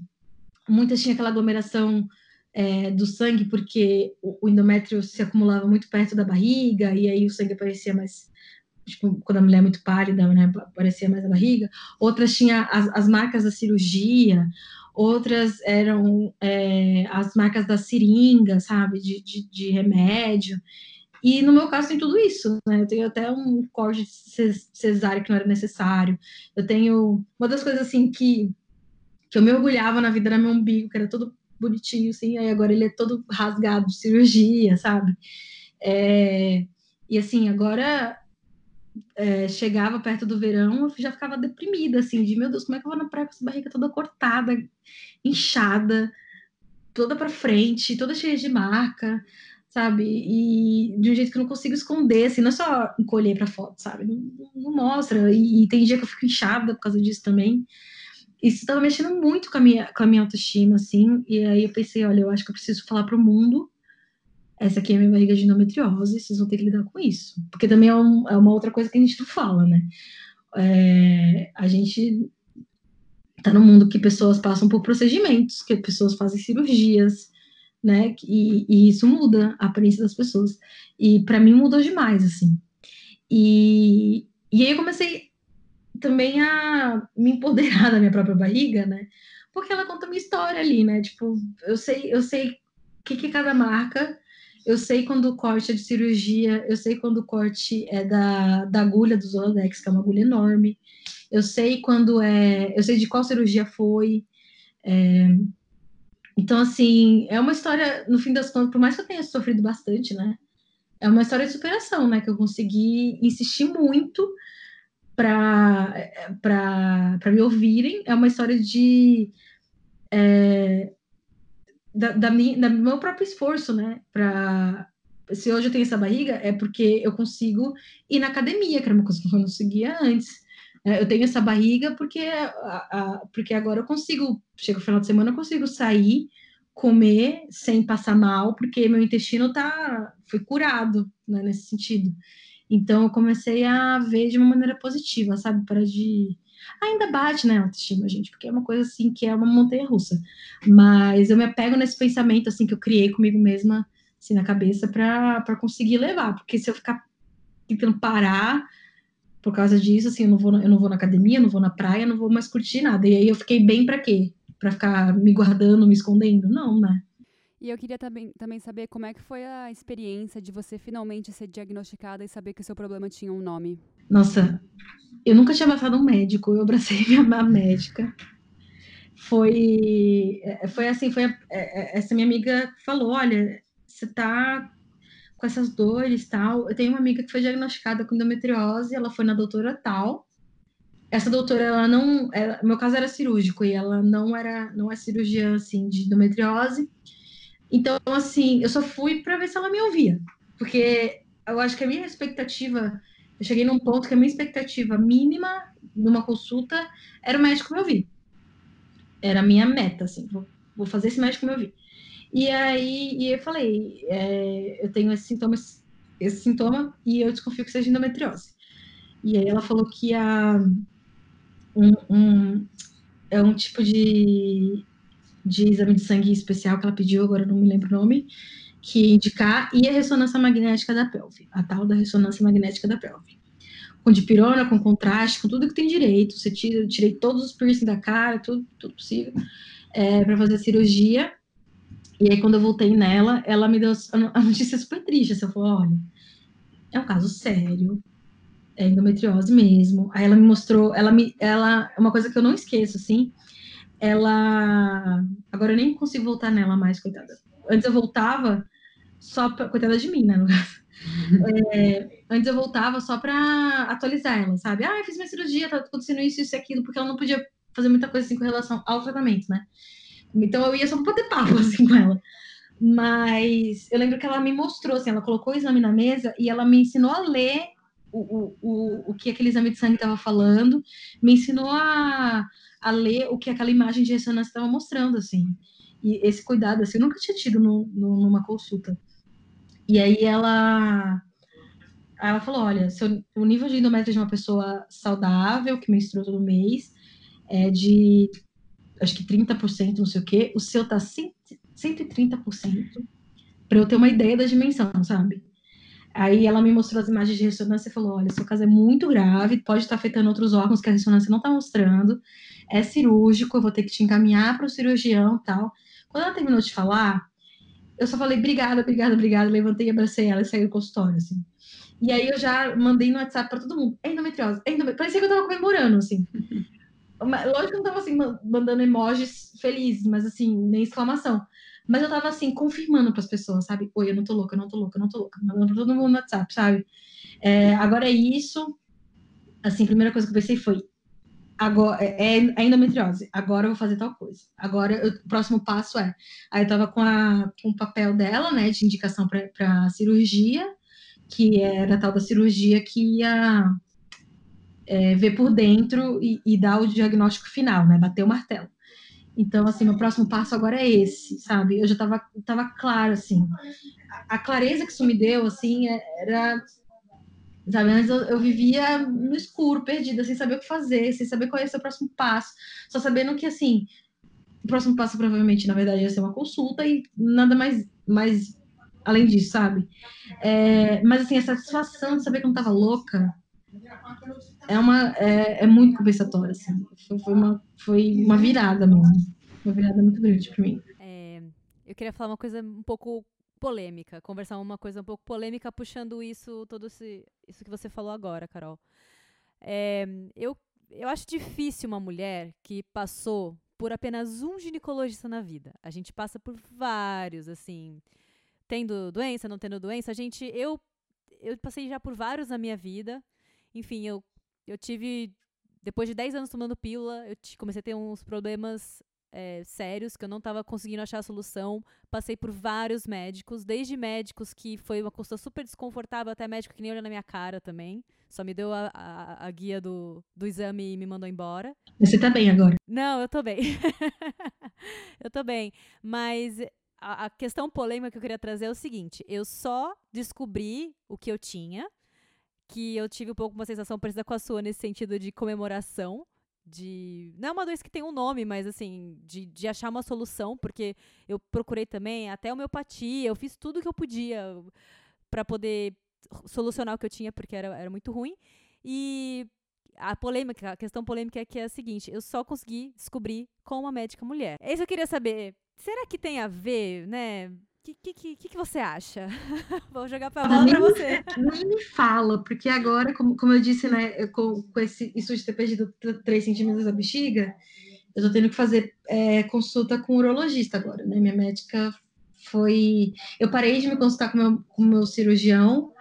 muitas tinham aquela aglomeração é, do sangue, porque o, o endométrio se acumulava muito perto da barriga, e aí o sangue aparecia mais tipo, quando a mulher é muito pálida, né, aparecia mais a barriga. Outras tinham as, as marcas da cirurgia, outras eram é, as marcas da seringa, sabe, de, de, de, remédio. E no meu caso tem tudo isso, né? Eu tenho até um corte cesárea que não era necessário. Eu tenho uma das coisas assim que que eu me orgulhava na vida era meu umbigo, que era todo bonitinho, assim, aí agora ele é todo rasgado de cirurgia, sabe? É, e assim, agora é, chegava perto do verão, eu já ficava deprimida, assim, de meu Deus, como é que eu vou na praia com essa barriga toda cortada, inchada, toda para frente, toda cheia de marca, sabe? E de um jeito que eu não consigo esconder, assim, não é só encolher para foto, sabe? Não, não mostra. E, e, tem dia que eu fico inchada por causa disso também. Isso estava mexendo muito com a, minha, com a minha autoestima, assim. E aí eu pensei, olha, eu acho que eu preciso falar para o mundo essa aqui é a minha barriga de endometriose, vocês vão ter que lidar com isso. Porque também é, um, é uma outra coisa que a gente não fala, né? É, a gente tá no mundo que pessoas passam por procedimentos, que pessoas fazem cirurgias, né? E, e isso muda a aparência das pessoas. E para mim mudou demais, assim. E, e aí eu comecei também a me empoderar da minha própria barriga, né? Porque ela conta uma história ali, né? Tipo, eu sei, eu sei o que, que cada marca eu sei quando o corte é de cirurgia, eu sei quando o corte é da, da agulha do Zoladex, que é uma agulha enorme. Eu sei quando é. Eu sei de qual cirurgia foi. É, então, assim, é uma história, no fim das contas, por mais que eu tenha sofrido bastante, né? É uma história de superação, né? Que eu consegui insistir muito para me ouvirem. É uma história de. É, da, da, minha, da meu próprio esforço, né? Pra, se hoje eu tenho essa barriga, é porque eu consigo ir na academia, que era uma coisa que eu não conseguia antes. É, eu tenho essa barriga porque, a, a, porque agora eu consigo, chega o final de semana, eu consigo sair, comer sem passar mal, porque meu intestino tá, foi curado, né, nesse sentido. Então eu comecei a ver de uma maneira positiva, sabe? Para de Ainda bate, né, autoestima, gente, porque é uma coisa assim que é uma montanha russa. Mas eu me apego nesse pensamento assim que eu criei comigo mesma, assim, na cabeça, para conseguir levar. Porque se eu ficar tentando parar por causa disso, assim, eu não vou, eu não vou na academia, eu não vou na praia, eu não vou mais curtir nada. E aí eu fiquei bem para quê? Para ficar me guardando, me escondendo? Não, né? E eu queria também, também saber como é que foi a experiência de você finalmente ser diagnosticada e saber que o seu problema tinha um nome. Nossa, eu nunca tinha abraçado um médico, eu abracei minha médica. Foi, é, foi assim, foi é, é, essa minha amiga falou, olha, você tá com essas dores tal. Eu tenho uma amiga que foi diagnosticada com endometriose, ela foi na doutora tal. Essa doutora, ela não, ela, meu caso era cirúrgico e ela não era, não é cirurgiã assim de endometriose. Então, assim, eu só fui para ver se ela me ouvia, porque eu acho que a minha expectativa, eu cheguei num ponto que a minha expectativa mínima numa consulta era o médico me ouvir. Era a minha meta, assim, vou, vou fazer esse médico me ouvir. E aí e eu falei, é, eu tenho esse sintoma, esse sintoma e eu desconfio que seja endometriose. E aí ela falou que a, um, um, é um tipo de de exame de sangue especial que ela pediu, agora não me lembro o nome, que indicar, e a ressonância magnética da pelve, a tal da ressonância magnética da pelve. Com dipirona, com contraste, com tudo que tem direito. Você tira, eu tirei todos os piercing da cara, tudo, tudo possível, é, para fazer a cirurgia. E aí, quando eu voltei nela, ela me deu a notícia super triste. Assim, ela falou: olha, é um caso sério, é endometriose mesmo. Aí ela me mostrou, ela me, ela, uma coisa que eu não esqueço, assim, ela. Agora eu nem consigo voltar nela mais, coitada. Antes eu voltava só pra. Coitada de mim, né? No caso. É, antes eu voltava só para atualizar ela, sabe? Ah, eu fiz minha cirurgia, tá acontecendo isso, isso e aquilo, porque ela não podia fazer muita coisa assim com relação ao tratamento, né? Então eu ia só pra ter papo, assim, com ela. Mas eu lembro que ela me mostrou, assim, ela colocou o exame na mesa e ela me ensinou a ler o, o, o, o que aquele exame de sangue estava falando, me ensinou a, a ler o que aquela imagem de ressonância estava mostrando, assim. E esse cuidado, assim, eu nunca tinha tido no, no, numa consulta. E aí ela, ela falou, olha, seu, o nível de endométrio de uma pessoa saudável, que menstrua todo mês, é de, acho que 30%, não sei o quê, o seu tá 130%, para eu ter uma ideia da dimensão, sabe? Aí ela me mostrou as imagens de ressonância e falou: olha, seu caso é muito grave, pode estar afetando outros órgãos que a ressonância não está mostrando, é cirúrgico, eu vou ter que te encaminhar para o cirurgião tal. Quando ela terminou de falar, eu só falei obrigada, obrigada, obrigada, levantei, abracei ela e saí do consultório, assim. E aí eu já mandei no WhatsApp para todo mundo: é endometriose, é endometriose. Parecia que eu tava comemorando, assim. Lógico que eu não tava assim, mandando emojis felizes, mas assim, nem exclamação. Mas eu tava assim, confirmando para as pessoas, sabe? Oi, eu não tô louca, eu não tô louca, eu não tô louca. Mandando pra todo mundo no WhatsApp, sabe? É, agora é isso. Assim, a primeira coisa que eu pensei foi: agora é, é endometriose, agora eu vou fazer tal coisa. Agora eu, o próximo passo é. Aí eu tava com, a, com o papel dela, né, de indicação para cirurgia, que era tal da cirurgia que ia é, ver por dentro e, e, dar o diagnóstico final, né, bater o martelo. Então, assim, meu próximo passo agora é esse, sabe? Eu já tava, tava claro, assim. A, a clareza que isso me deu, assim, é, era. Sabe, antes eu, eu, vivia no escuro, perdida, sem saber o que fazer, sem saber qual ia ser o próximo passo, só sabendo que, assim, o próximo passo provavelmente, na verdade, ia ser uma consulta e nada mais, mais além disso, sabe? É, mas, assim, a satisfação de saber que eu não tava louca, é uma é, é muito compensatória, assim. Foi, foi, uma, foi uma virada mesmo. Uma virada muito grande para mim. É, eu queria falar uma coisa um pouco polêmica, conversar uma coisa um pouco polêmica, puxando isso, todo esse, isso que você falou agora, Carol. É, eu, eu acho difícil uma mulher que passou por apenas um ginecologista na vida. A gente passa por vários, assim, tendo doença, não tendo doença. A gente, eu, eu passei já por vários na minha vida. Enfim, eu, eu tive. Depois de 10 anos tomando pílula, eu comecei a ter uns problemas é, sérios que eu não estava conseguindo achar a solução. Passei por vários médicos, desde médicos que foi uma consulta super desconfortável, até médico que nem olhou na minha cara também. Só me deu a, a, a guia do, do exame e me mandou embora. Você tá bem agora? Não, eu tô bem. eu tô bem. Mas a, a questão polêmica que eu queria trazer é o seguinte: eu só descobri o que eu tinha que eu tive um pouco uma sensação parecida com a sua nesse sentido de comemoração. De. Não é uma doença que tem um nome, mas assim, de, de achar uma solução, porque eu procurei também até homeopatia, eu fiz tudo que eu podia para poder solucionar o que eu tinha, porque era, era muito ruim. E a polêmica, a questão polêmica é que é a seguinte: eu só consegui descobrir com uma médica mulher. É isso eu queria saber. Será que tem a ver, né? O que, que, que, que, você acha? Vou jogar para bola para você. Nem me fala, porque agora, como, como eu disse, né, com, com esse, isso de ter perdido 3 centímetros da bexiga, eu tô tendo que fazer é, consulta com o urologista agora, né? Minha médica foi. Eu parei de me consultar com meu, o meu cirurgião,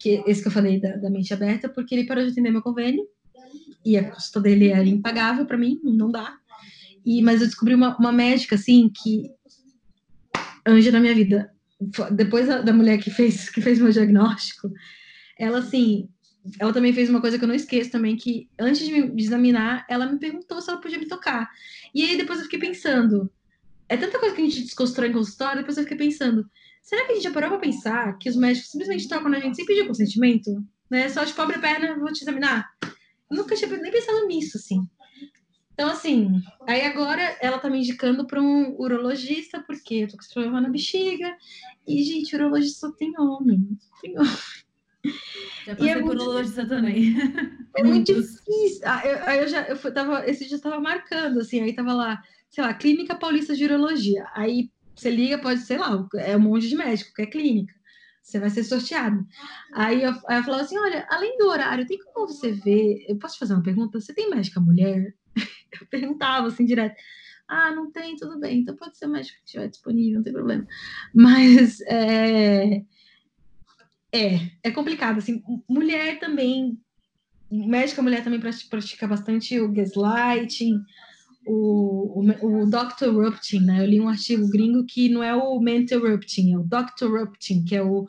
que esse que eu falei da, da mente aberta, porque ele parou de atender meu convênio, e a consulta dele era impagável para mim, não dá. E, mas eu descobri uma, uma médica, assim, que anjo na minha vida. Depois da, mulher que fez, que fez meu diagnóstico, ela, assim, ela também fez uma coisa que eu não esqueço também, que antes de me examinar, ela me perguntou se ela podia me tocar. E aí depois eu fiquei pensando, é tanta coisa que a gente desconstrói em consultório, depois eu fiquei pensando, será que a gente já parou pra pensar que os médicos simplesmente tocam na gente sem pedir consentimento? Né? Só de pobre perna, vou te examinar. Eu nunca tinha nem pensado nisso, assim. Então, assim, aí agora ela tá me indicando para um urologista, porque eu tô com esse problema na bexiga. E, gente, urologista só tem homem. Tem homem. Já passei é por urologista também. É muito difícil. Ah, eu, aí eu já, eu tava, esse dia eu tava marcando, assim, aí tava lá, sei lá, Clínica Paulista de Urologia. Aí você liga, pode, sei lá, é um monte de médico, que é clínica. Você vai ser sorteado. Aí eu, aí eu falava assim: olha, além do horário, tem como você ver? Eu posso te fazer uma pergunta? Você tem médica mulher? eu perguntava assim direto. Ah, não tem, tudo bem. Então pode ser médico que estiver disponível, não tem problema. Mas é, é, é complicado. Assim, mulher também, médica mulher também pratica bastante o gaslighting, o, o, o Dr. Ruptin, né? Eu li um artigo gringo que não é o mental rupting, é o Dr. Ruptin, que é o,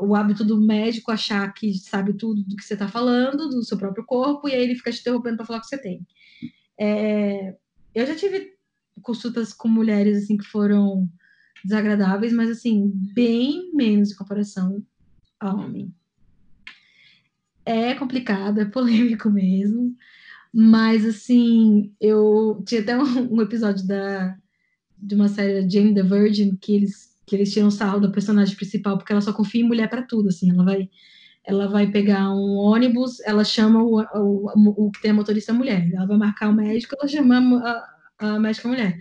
o hábito do médico achar que sabe tudo do que você está falando, do seu próprio corpo, e aí ele fica te interrompendo para falar o que você tem. É, eu já tive consultas com mulheres assim que foram desagradáveis, mas assim, bem menos em comparação a homem. É complicado, é polêmico mesmo. Mas, assim, eu tinha até um, um episódio da, de uma série Jane the Virgin que eles, que eles tiram sarro da personagem principal, porque ela só confia em mulher para tudo, assim. Ela vai, ela vai pegar um ônibus, ela chama o, o, o que tem a motorista mulher. Ela vai marcar o médico, ela chama a, a médica mulher.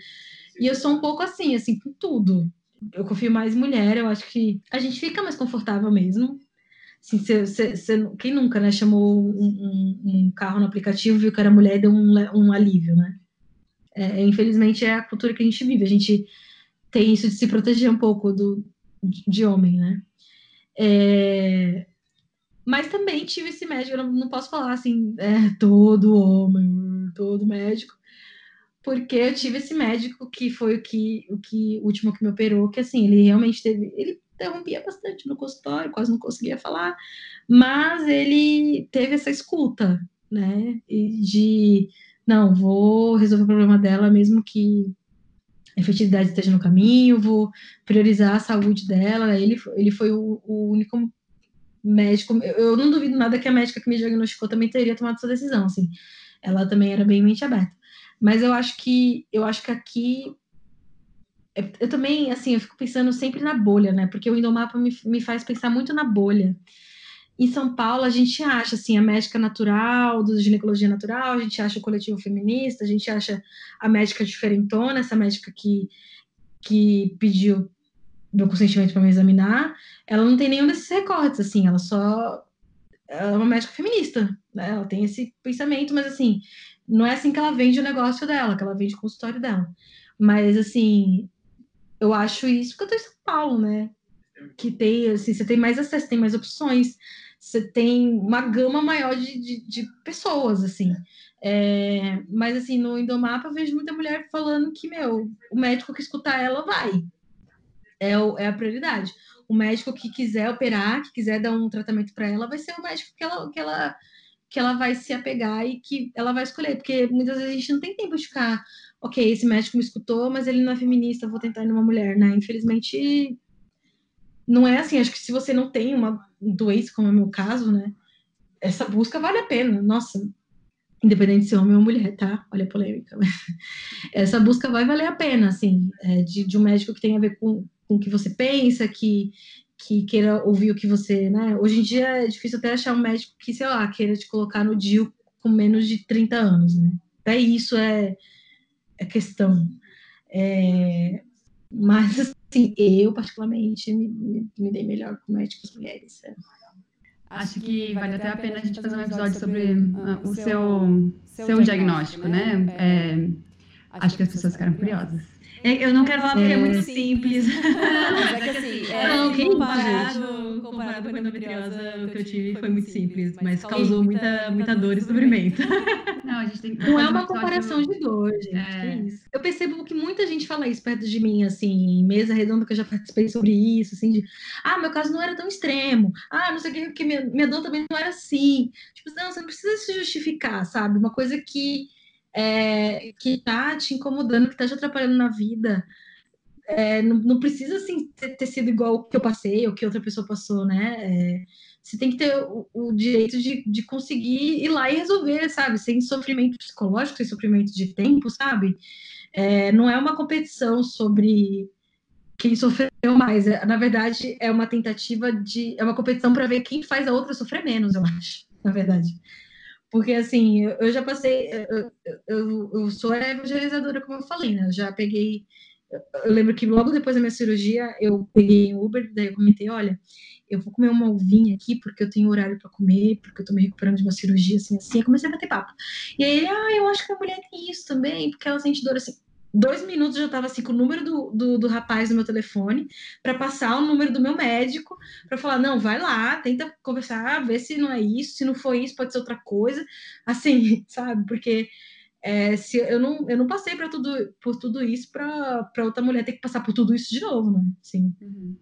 E eu sou um pouco assim, assim, com tudo. Eu confio mais em mulher, eu acho que a gente fica mais confortável mesmo. Assim, cê, cê, cê, quem nunca, né, chamou um, um, um, carro no aplicativo, viu que era mulher e deu um, um alívio, né? É, infelizmente é a cultura que a gente vive. A gente tem isso de se proteger um pouco do, de homem, né? É, mas também tive esse médico, eu não, não posso falar assim, é, todo homem, todo médico, porque eu tive esse médico que foi o que o que o último que me operou, que assim, ele realmente teve, ele interrompia bastante no consultório, quase não conseguia falar, mas ele teve essa escuta, né? De não, vou resolver o problema dela, mesmo que a efetividade esteja no caminho, vou priorizar a saúde dela. Ele, ele foi o, o único médico. Eu, eu, não duvido nada que a médica que me diagnosticou também teria tomado essa decisão, assim. Ela também era bem mente aberta. Mas eu acho que eu acho que aqui eu também, assim, eu fico pensando sempre na bolha, né? Porque o Indomapa me, me faz pensar muito na bolha. Em São Paulo, a gente acha, assim, a médica natural, do ginecologia natural, a gente acha o coletivo feminista, a gente acha a médica diferentona, essa médica que, que pediu meu consentimento para me examinar, ela não tem nenhum desses recortes, assim, ela só ela é uma médica feminista, né? Ela tem esse pensamento, mas assim, não é assim que ela vende o negócio dela, que ela vende o consultório dela. Mas assim, eu acho isso porque eu tô em São Paulo, né? Que tem, assim, você tem mais acesso, tem mais opções, você tem uma gama maior de, de, de pessoas, assim. É, mas, assim, no Indomapa eu vejo muita mulher falando que, meu, o médico que escutar ela vai. É, o, é a prioridade. O médico que quiser operar, que quiser dar um tratamento para ela, vai ser o médico que ela, que ela que ela vai se apegar e que ela vai escolher, porque muitas vezes a gente não tem tempo de ficar ok, esse médico me escutou, mas ele não é feminista, vou tentar ir numa mulher, né? Infelizmente, não é assim. Acho que se você não tem uma doença, como é o meu caso, né? Essa busca vale a pena. Nossa, independente de ser homem ou mulher, tá? Olha a polêmica. Essa busca vai valer a pena, assim, é, de, de, um médico que tenha a ver com, com o que você pensa, que, que queira ouvir o que você, né? Hoje em dia é difícil até achar um médico que, sei lá, queira te colocar no DIU com menos de 30 anos, né? Até isso é, a questão. É, mas, assim, eu, particularmente, me, me, me dei melhor com médicos mulheres. É. Acho que vale até a pena a gente fazer um episódio sobre uh, o seu, seu diagnóstico, né? né? É, acho que as pessoas ficaram curiosas. É, eu não quero falar porque é, é muito simples. Não, mas é que assim, é, não, comparado, comparado com a endometriose, o que eu tive foi muito simples, mas causou muita, muita dor e sofrimento. Não, a gente tem que... Não é uma comparação de dor, gente. É. Eu percebo que muita gente fala isso perto de mim, assim, em mesa redonda que eu já participei sobre isso, assim, de ah, meu caso não era tão extremo, ah, não sei o que, porque minha, minha dor também não era assim. Tipo, não, você não precisa se justificar, sabe? Uma coisa que é, que tá te incomodando, que tá te atrapalhando na vida. É, não, não, precisa assim ter, ter, sido igual o que eu passei ou que outra pessoa passou, né? É, você tem que ter o, o direito de, de, conseguir ir lá e resolver, sabe? Sem sofrimento psicológico, sem sofrimento de tempo, sabe? É, não é uma competição sobre quem sofreu mais. É, na verdade, é uma tentativa de. É uma competição para ver quem faz a outra sofrer menos, eu acho, na verdade. Porque, assim, eu, eu já passei. Eu, eu, eu, sou evangelizadora, como eu falei, né? Eu já peguei. Eu lembro que logo depois da minha cirurgia, eu peguei um Uber, daí eu comentei: olha, eu vou comer uma uvinha aqui porque eu tenho horário para comer, porque eu tô me recuperando de uma cirurgia, assim, assim. Eu comecei a bater papo. E aí ele, ah, eu acho que a mulher tem isso também, porque ela sente dor assim dois minutos eu já estava assim com o número do, do, do rapaz no meu telefone para passar o número do meu médico para falar não vai lá tenta conversar ver se não é isso se não for isso pode ser outra coisa assim sabe porque é, se eu não, eu não passei para tudo, por tudo isso para outra mulher ter que passar por tudo isso de novo, né? Sim. Uhum.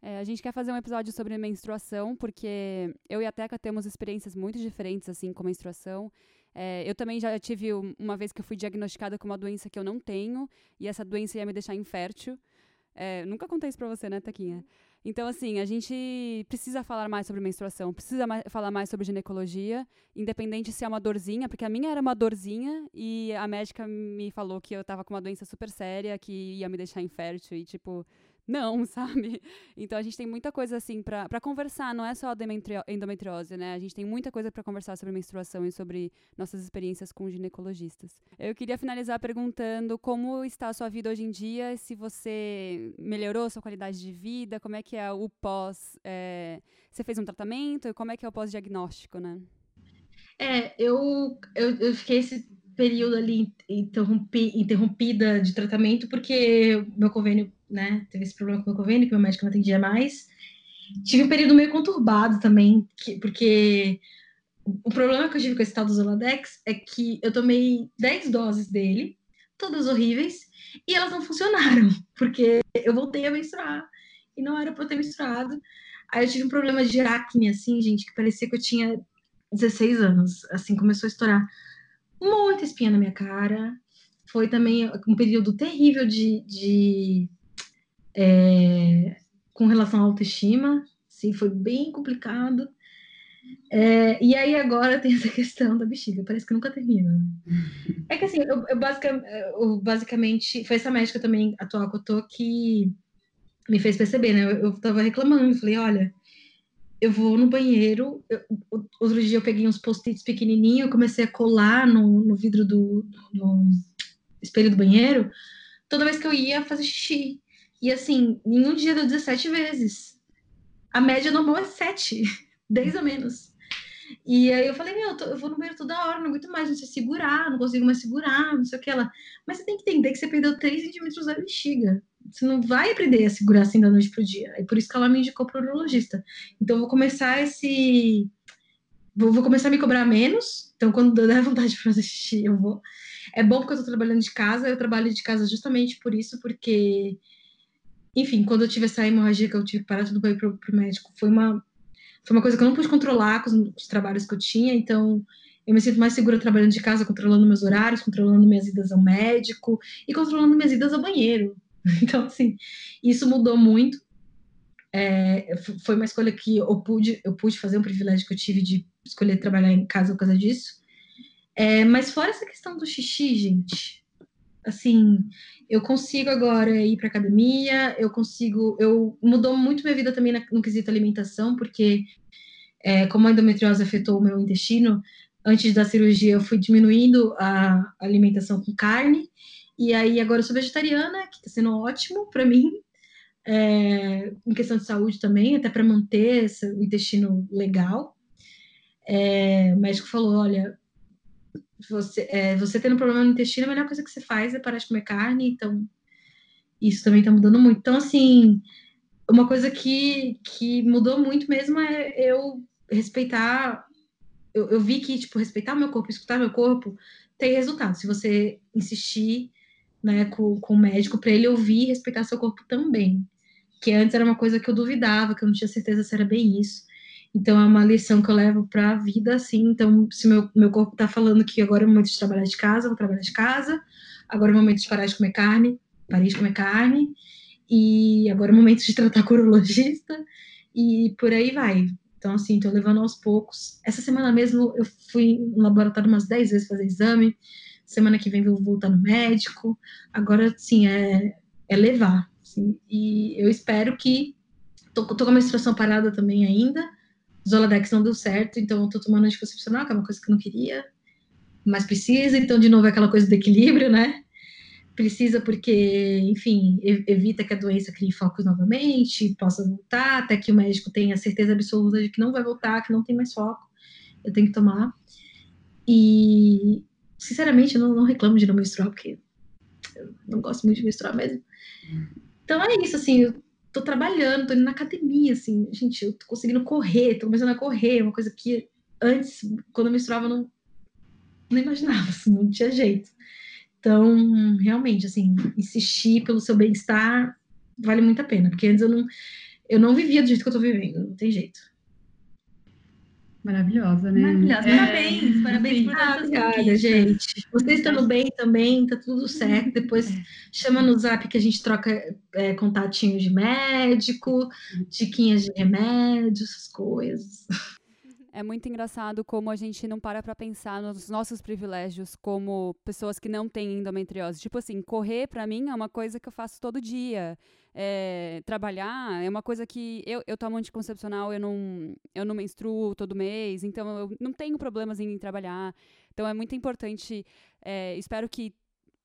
É, a gente quer fazer um episódio sobre menstruação, porque eu e a Teca temos experiências muito diferentes, assim, com menstruação. É, eu também já tive uma vez que eu fui diagnosticada com uma doença que eu não tenho, e essa doença ia me deixar infértil. É, nunca contei isso pra você, né, Taquinha? Então, assim, a gente precisa falar mais sobre menstruação, precisa falar mais sobre ginecologia, independente se é uma dorzinha, porque a minha era uma dorzinha e a médica me falou que eu tava com uma doença super séria, que ia me deixar infértil e, tipo, não, sabe? Então a gente tem muita coisa assim para conversar, não é só a endometriose, né? A gente tem muita coisa para conversar sobre menstruação e sobre nossas experiências com ginecologistas. Eu queria finalizar perguntando como está a sua vida hoje em dia, se você melhorou sua qualidade de vida, como é que é o pós. É... Você fez um tratamento? Como é que é o pós-diagnóstico, né? É, eu, eu, eu fiquei esse período ali interrompi, interrompida de tratamento porque meu convênio né? Teve esse problema com o meu convênio, que meu médico não atendia mais. Tive um período meio conturbado também, que, porque o problema que eu tive com esse tal do Zoladex é que eu tomei 10 doses dele, todas horríveis, e elas não funcionaram, porque eu voltei a menstruar e não era para eu ter menstruado. Aí eu tive um problema de acne, assim, gente, que parecia que eu tinha 16 anos. Assim, começou a estourar muita espinha na minha cara. Foi também um período terrível de, de é, com relação à autoestima, sim, foi bem complicado. É, e aí agora tem essa questão da bexiga, parece que nunca termina. Né? É que assim, eu, eu, basicamente, eu, basicamente, foi essa médica também atual que eu tô que me fez perceber, né? Eu, eu tava reclamando, falei, olha, eu vou no banheiro, eu, outro dia eu peguei uns post-its pequenininhos, comecei a colar no, no vidro do no espelho do banheiro, toda vez que eu ia fazer xixi. E assim, em um dia deu 17 vezes. A média normal é 7, 10 ou menos. E aí eu falei, meu, eu, tô, eu vou no banheiro toda hora, não aguento mais, não sei segurar, não consigo mais segurar, não sei o que ela. Mas você tem que entender que você perdeu 3 centímetros da bexiga. Você não vai aprender a segurar assim da noite pro dia. É por isso que ela me indicou pro urologista. Então eu vou começar esse. Vou, vou começar a me cobrar menos. Então, quando der vontade de fazer xixi, eu vou. É bom porque eu tô trabalhando de casa, eu trabalho de casa justamente por isso, porque enfim, quando eu tive essa hemorragia que eu tive que parar tudo para ir pro, pro médico, foi uma, foi uma coisa que eu não pude controlar com os, os, trabalhos que eu tinha, então eu me sinto mais segura trabalhando de casa, controlando meus horários, controlando minhas idas ao médico e controlando minhas idas ao banheiro. Então, assim, isso mudou muito. É, foi uma escolha que eu pude, eu pude fazer, um privilégio que eu tive de escolher trabalhar em casa por causa disso. É, mas fora essa questão do xixi, gente, assim, eu consigo agora ir para academia, eu consigo, eu mudou muito minha vida também no quesito alimentação, porque é, como a endometriose afetou o meu intestino, antes da cirurgia eu fui diminuindo a alimentação com carne, e aí agora eu sou vegetariana, que está sendo ótimo para mim, é, em questão de saúde também, até para manter esse, o intestino legal. É, o médico falou, olha, você, é, você tendo problema no intestino, a melhor coisa que você faz é parar de comer carne, então isso também tá mudando muito. Então, assim, uma coisa que, que mudou muito mesmo é eu respeitar. Eu, eu vi que, tipo, respeitar meu corpo, escutar meu corpo, tem resultado. Se você insistir né, com, com o médico para ele ouvir e respeitar seu corpo também. Que antes era uma coisa que eu duvidava, que eu não tinha certeza se era bem isso. Então, é uma lição que eu levo para a vida, assim. Então, se meu, meu corpo está falando que agora é o momento de trabalhar de casa, vou trabalhar de casa. Agora é o momento de parar de comer carne, parei de comer carne. E agora é o momento de tratar com o urologista. E por aí vai. Então, assim, estou levando aos poucos. Essa semana mesmo eu fui no laboratório umas 10 vezes fazer exame. Semana que vem vou voltar no médico. Agora, sim, é, é levar. Assim, e eu espero que. Tô com a menstruação parada também ainda Zoladex não deu certo, então eu tô tomando anticoncepcional, que é uma coisa que eu não queria, mas precisa, então de novo é aquela coisa do equilíbrio, né? Precisa porque, enfim, evita que a doença crie focos novamente, possa voltar, até que o médico tenha certeza absoluta de que não vai voltar, que não tem mais foco, eu tenho que tomar. E, sinceramente, eu não, não reclamo de não menstruar, porque eu não gosto muito de menstruar mesmo. Então é isso, assim, eu tô trabalhando, tô indo na academia, assim, gente, eu tô conseguindo correr, tô começando a correr, uma coisa que antes, quando eu menstruava, não, não imaginava, assim, não tinha jeito. Então, realmente, assim, insistir pelo seu bem-estar vale muito a pena, porque antes eu não, eu não vivia do jeito que eu tô vivendo, não tem jeito. Maravilhosa, né? Maravilhosa. É. Parabéns, parabéns por ah, Obrigada, gente. Vocês estando bem também, tá tudo certo. Depois é. chama no zap que a gente troca é, contatinhos de médico, diquinhas de remédios, essas coisas. É muito engraçado como a gente não para para pensar nos nossos privilégios como pessoas que não têm endometriose. Tipo assim, correr para mim é uma coisa que eu faço todo dia. É, trabalhar é uma coisa que eu, eu tomo anticoncepcional, eu não, eu não menstruo todo mês, então eu não tenho problemas em trabalhar. Então é muito importante. É, espero que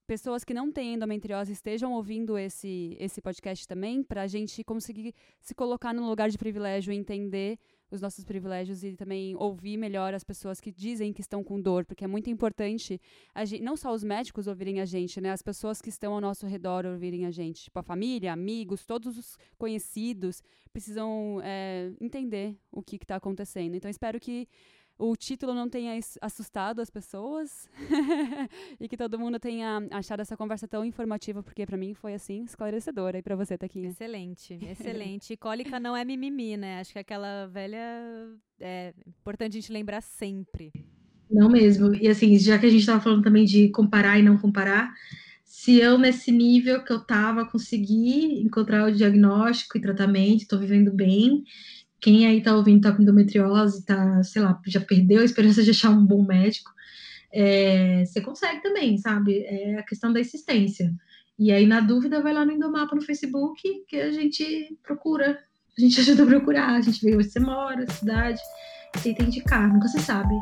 pessoas que não têm endometriose estejam ouvindo esse, esse podcast também, para a gente conseguir se colocar no lugar de privilégio e entender os nossos privilégios e também ouvir melhor as pessoas que dizem que estão com dor, porque é muito importante gente, não só os médicos ouvirem a gente, né? As pessoas que estão ao nosso redor ouvirem a gente, tipo a família, amigos, todos os conhecidos precisam é, entender o que está acontecendo. Então espero que o título não tenha assustado as pessoas e que todo mundo tenha achado essa conversa tão informativa, porque para mim foi assim esclarecedora e para você, Taquinha. Excelente, excelente. Cólica não é mimimi, né? Acho que aquela velha é importante a gente lembrar sempre. Não mesmo. E assim, já que a gente estava falando também de comparar e não comparar, se eu nesse nível que eu estava consegui encontrar o diagnóstico e tratamento, estou vivendo bem, quem aí tá ouvindo tá com endometriose, tá, sei lá, já perdeu a esperança de achar um bom médico, é, você consegue também, sabe? É a questão da insistência. E aí, na dúvida, vai lá no Endomapa no Facebook, que a gente procura, a gente ajuda a procurar, a gente vê onde você mora, cidade, tenta indicar, nunca se sabe.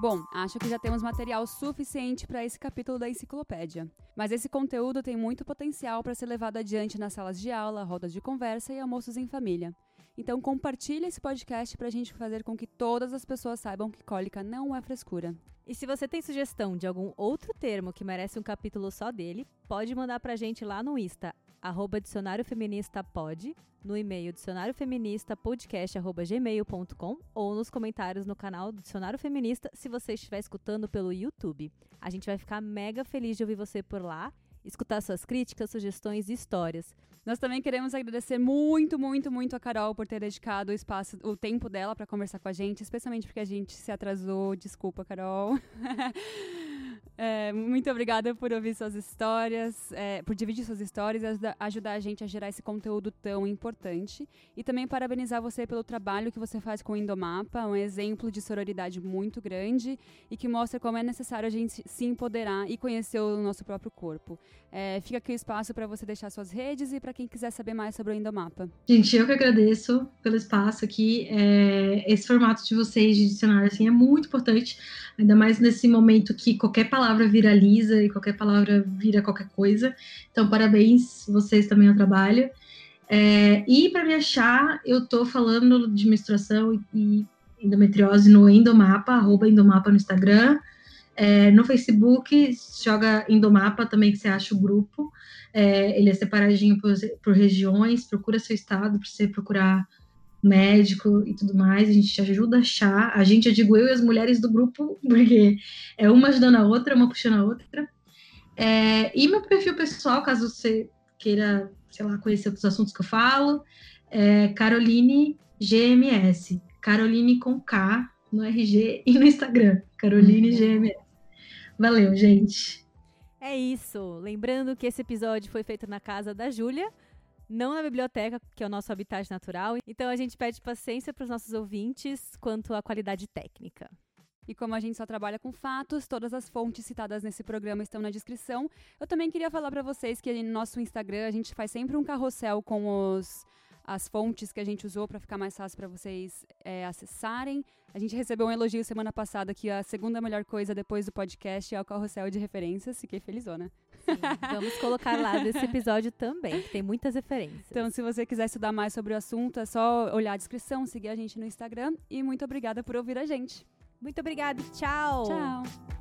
Bom, acho que já temos material suficiente para esse capítulo da enciclopédia. Mas esse conteúdo tem muito potencial para ser levado adiante nas salas de aula, rodas de conversa e almoços em família. Então compartilhe esse podcast para a gente fazer com que todas as pessoas saibam que cólica não é frescura. E se você tem sugestão de algum outro termo que merece um capítulo só dele, pode mandar para a gente lá no Insta, arroba dicionário feminista pode, no e-mail dicionariofeministapodcast.gmail.com ou nos comentários no canal Dicionário Feminista se você estiver escutando pelo YouTube. A gente vai ficar mega feliz de ouvir você por lá, escutar suas críticas, sugestões e histórias. Nós também queremos agradecer muito, muito, muito a Carol por ter dedicado o espaço, o tempo dela para conversar com a gente, especialmente porque a gente se atrasou. Desculpa, Carol. É, muito obrigada por ouvir suas histórias, é, por dividir suas histórias e ajudar a gente a gerar esse conteúdo tão importante. E também parabenizar você pelo trabalho que você faz com o Indomapa, um exemplo de sororidade muito grande e que mostra como é necessário a gente se empoderar e conhecer o nosso próprio corpo. É, fica aqui o espaço para você deixar suas redes e para quem quiser saber mais sobre o Indomapa. Gente, eu que agradeço pelo espaço aqui. É, esse formato de vocês de dicionário assim, é muito importante, ainda mais nesse momento que qualquer palavra viraliza e qualquer palavra vira qualquer coisa. Então, parabéns vocês também ao trabalho. É, e para me achar, eu estou falando de menstruação e endometriose no Endomapa, arroba Endomapa no Instagram. É, no Facebook, joga Endomapa também, que você acha o grupo. É, ele é separadinho por, por regiões, procura seu estado para você procurar médico e tudo mais, a gente te ajuda a achar. A gente, eu digo eu e as mulheres do grupo, porque é uma ajudando a outra, uma puxando a outra. É, e meu perfil pessoal, caso você queira, sei lá, conhecer outros assuntos que eu falo, é Caroline GMS. Caroline com K no RG e no Instagram. Caroline GMS. Valeu, gente. É isso. Lembrando que esse episódio foi feito na casa da Júlia não na biblioteca, que é o nosso habitat natural. Então a gente pede paciência para os nossos ouvintes quanto à qualidade técnica. E como a gente só trabalha com fatos, todas as fontes citadas nesse programa estão na descrição. Eu também queria falar para vocês que no nosso Instagram a gente faz sempre um carrossel com os as fontes que a gente usou para ficar mais fácil para vocês é, acessarem. A gente recebeu um elogio semana passada que a segunda melhor coisa depois do podcast é o carrossel de referências. Fiquei felizona. Sim, vamos colocar lá desse episódio também, que tem muitas referências. Então, se você quiser estudar mais sobre o assunto, é só olhar a descrição, seguir a gente no Instagram. E muito obrigada por ouvir a gente. Muito obrigada. Tchau. Tchau.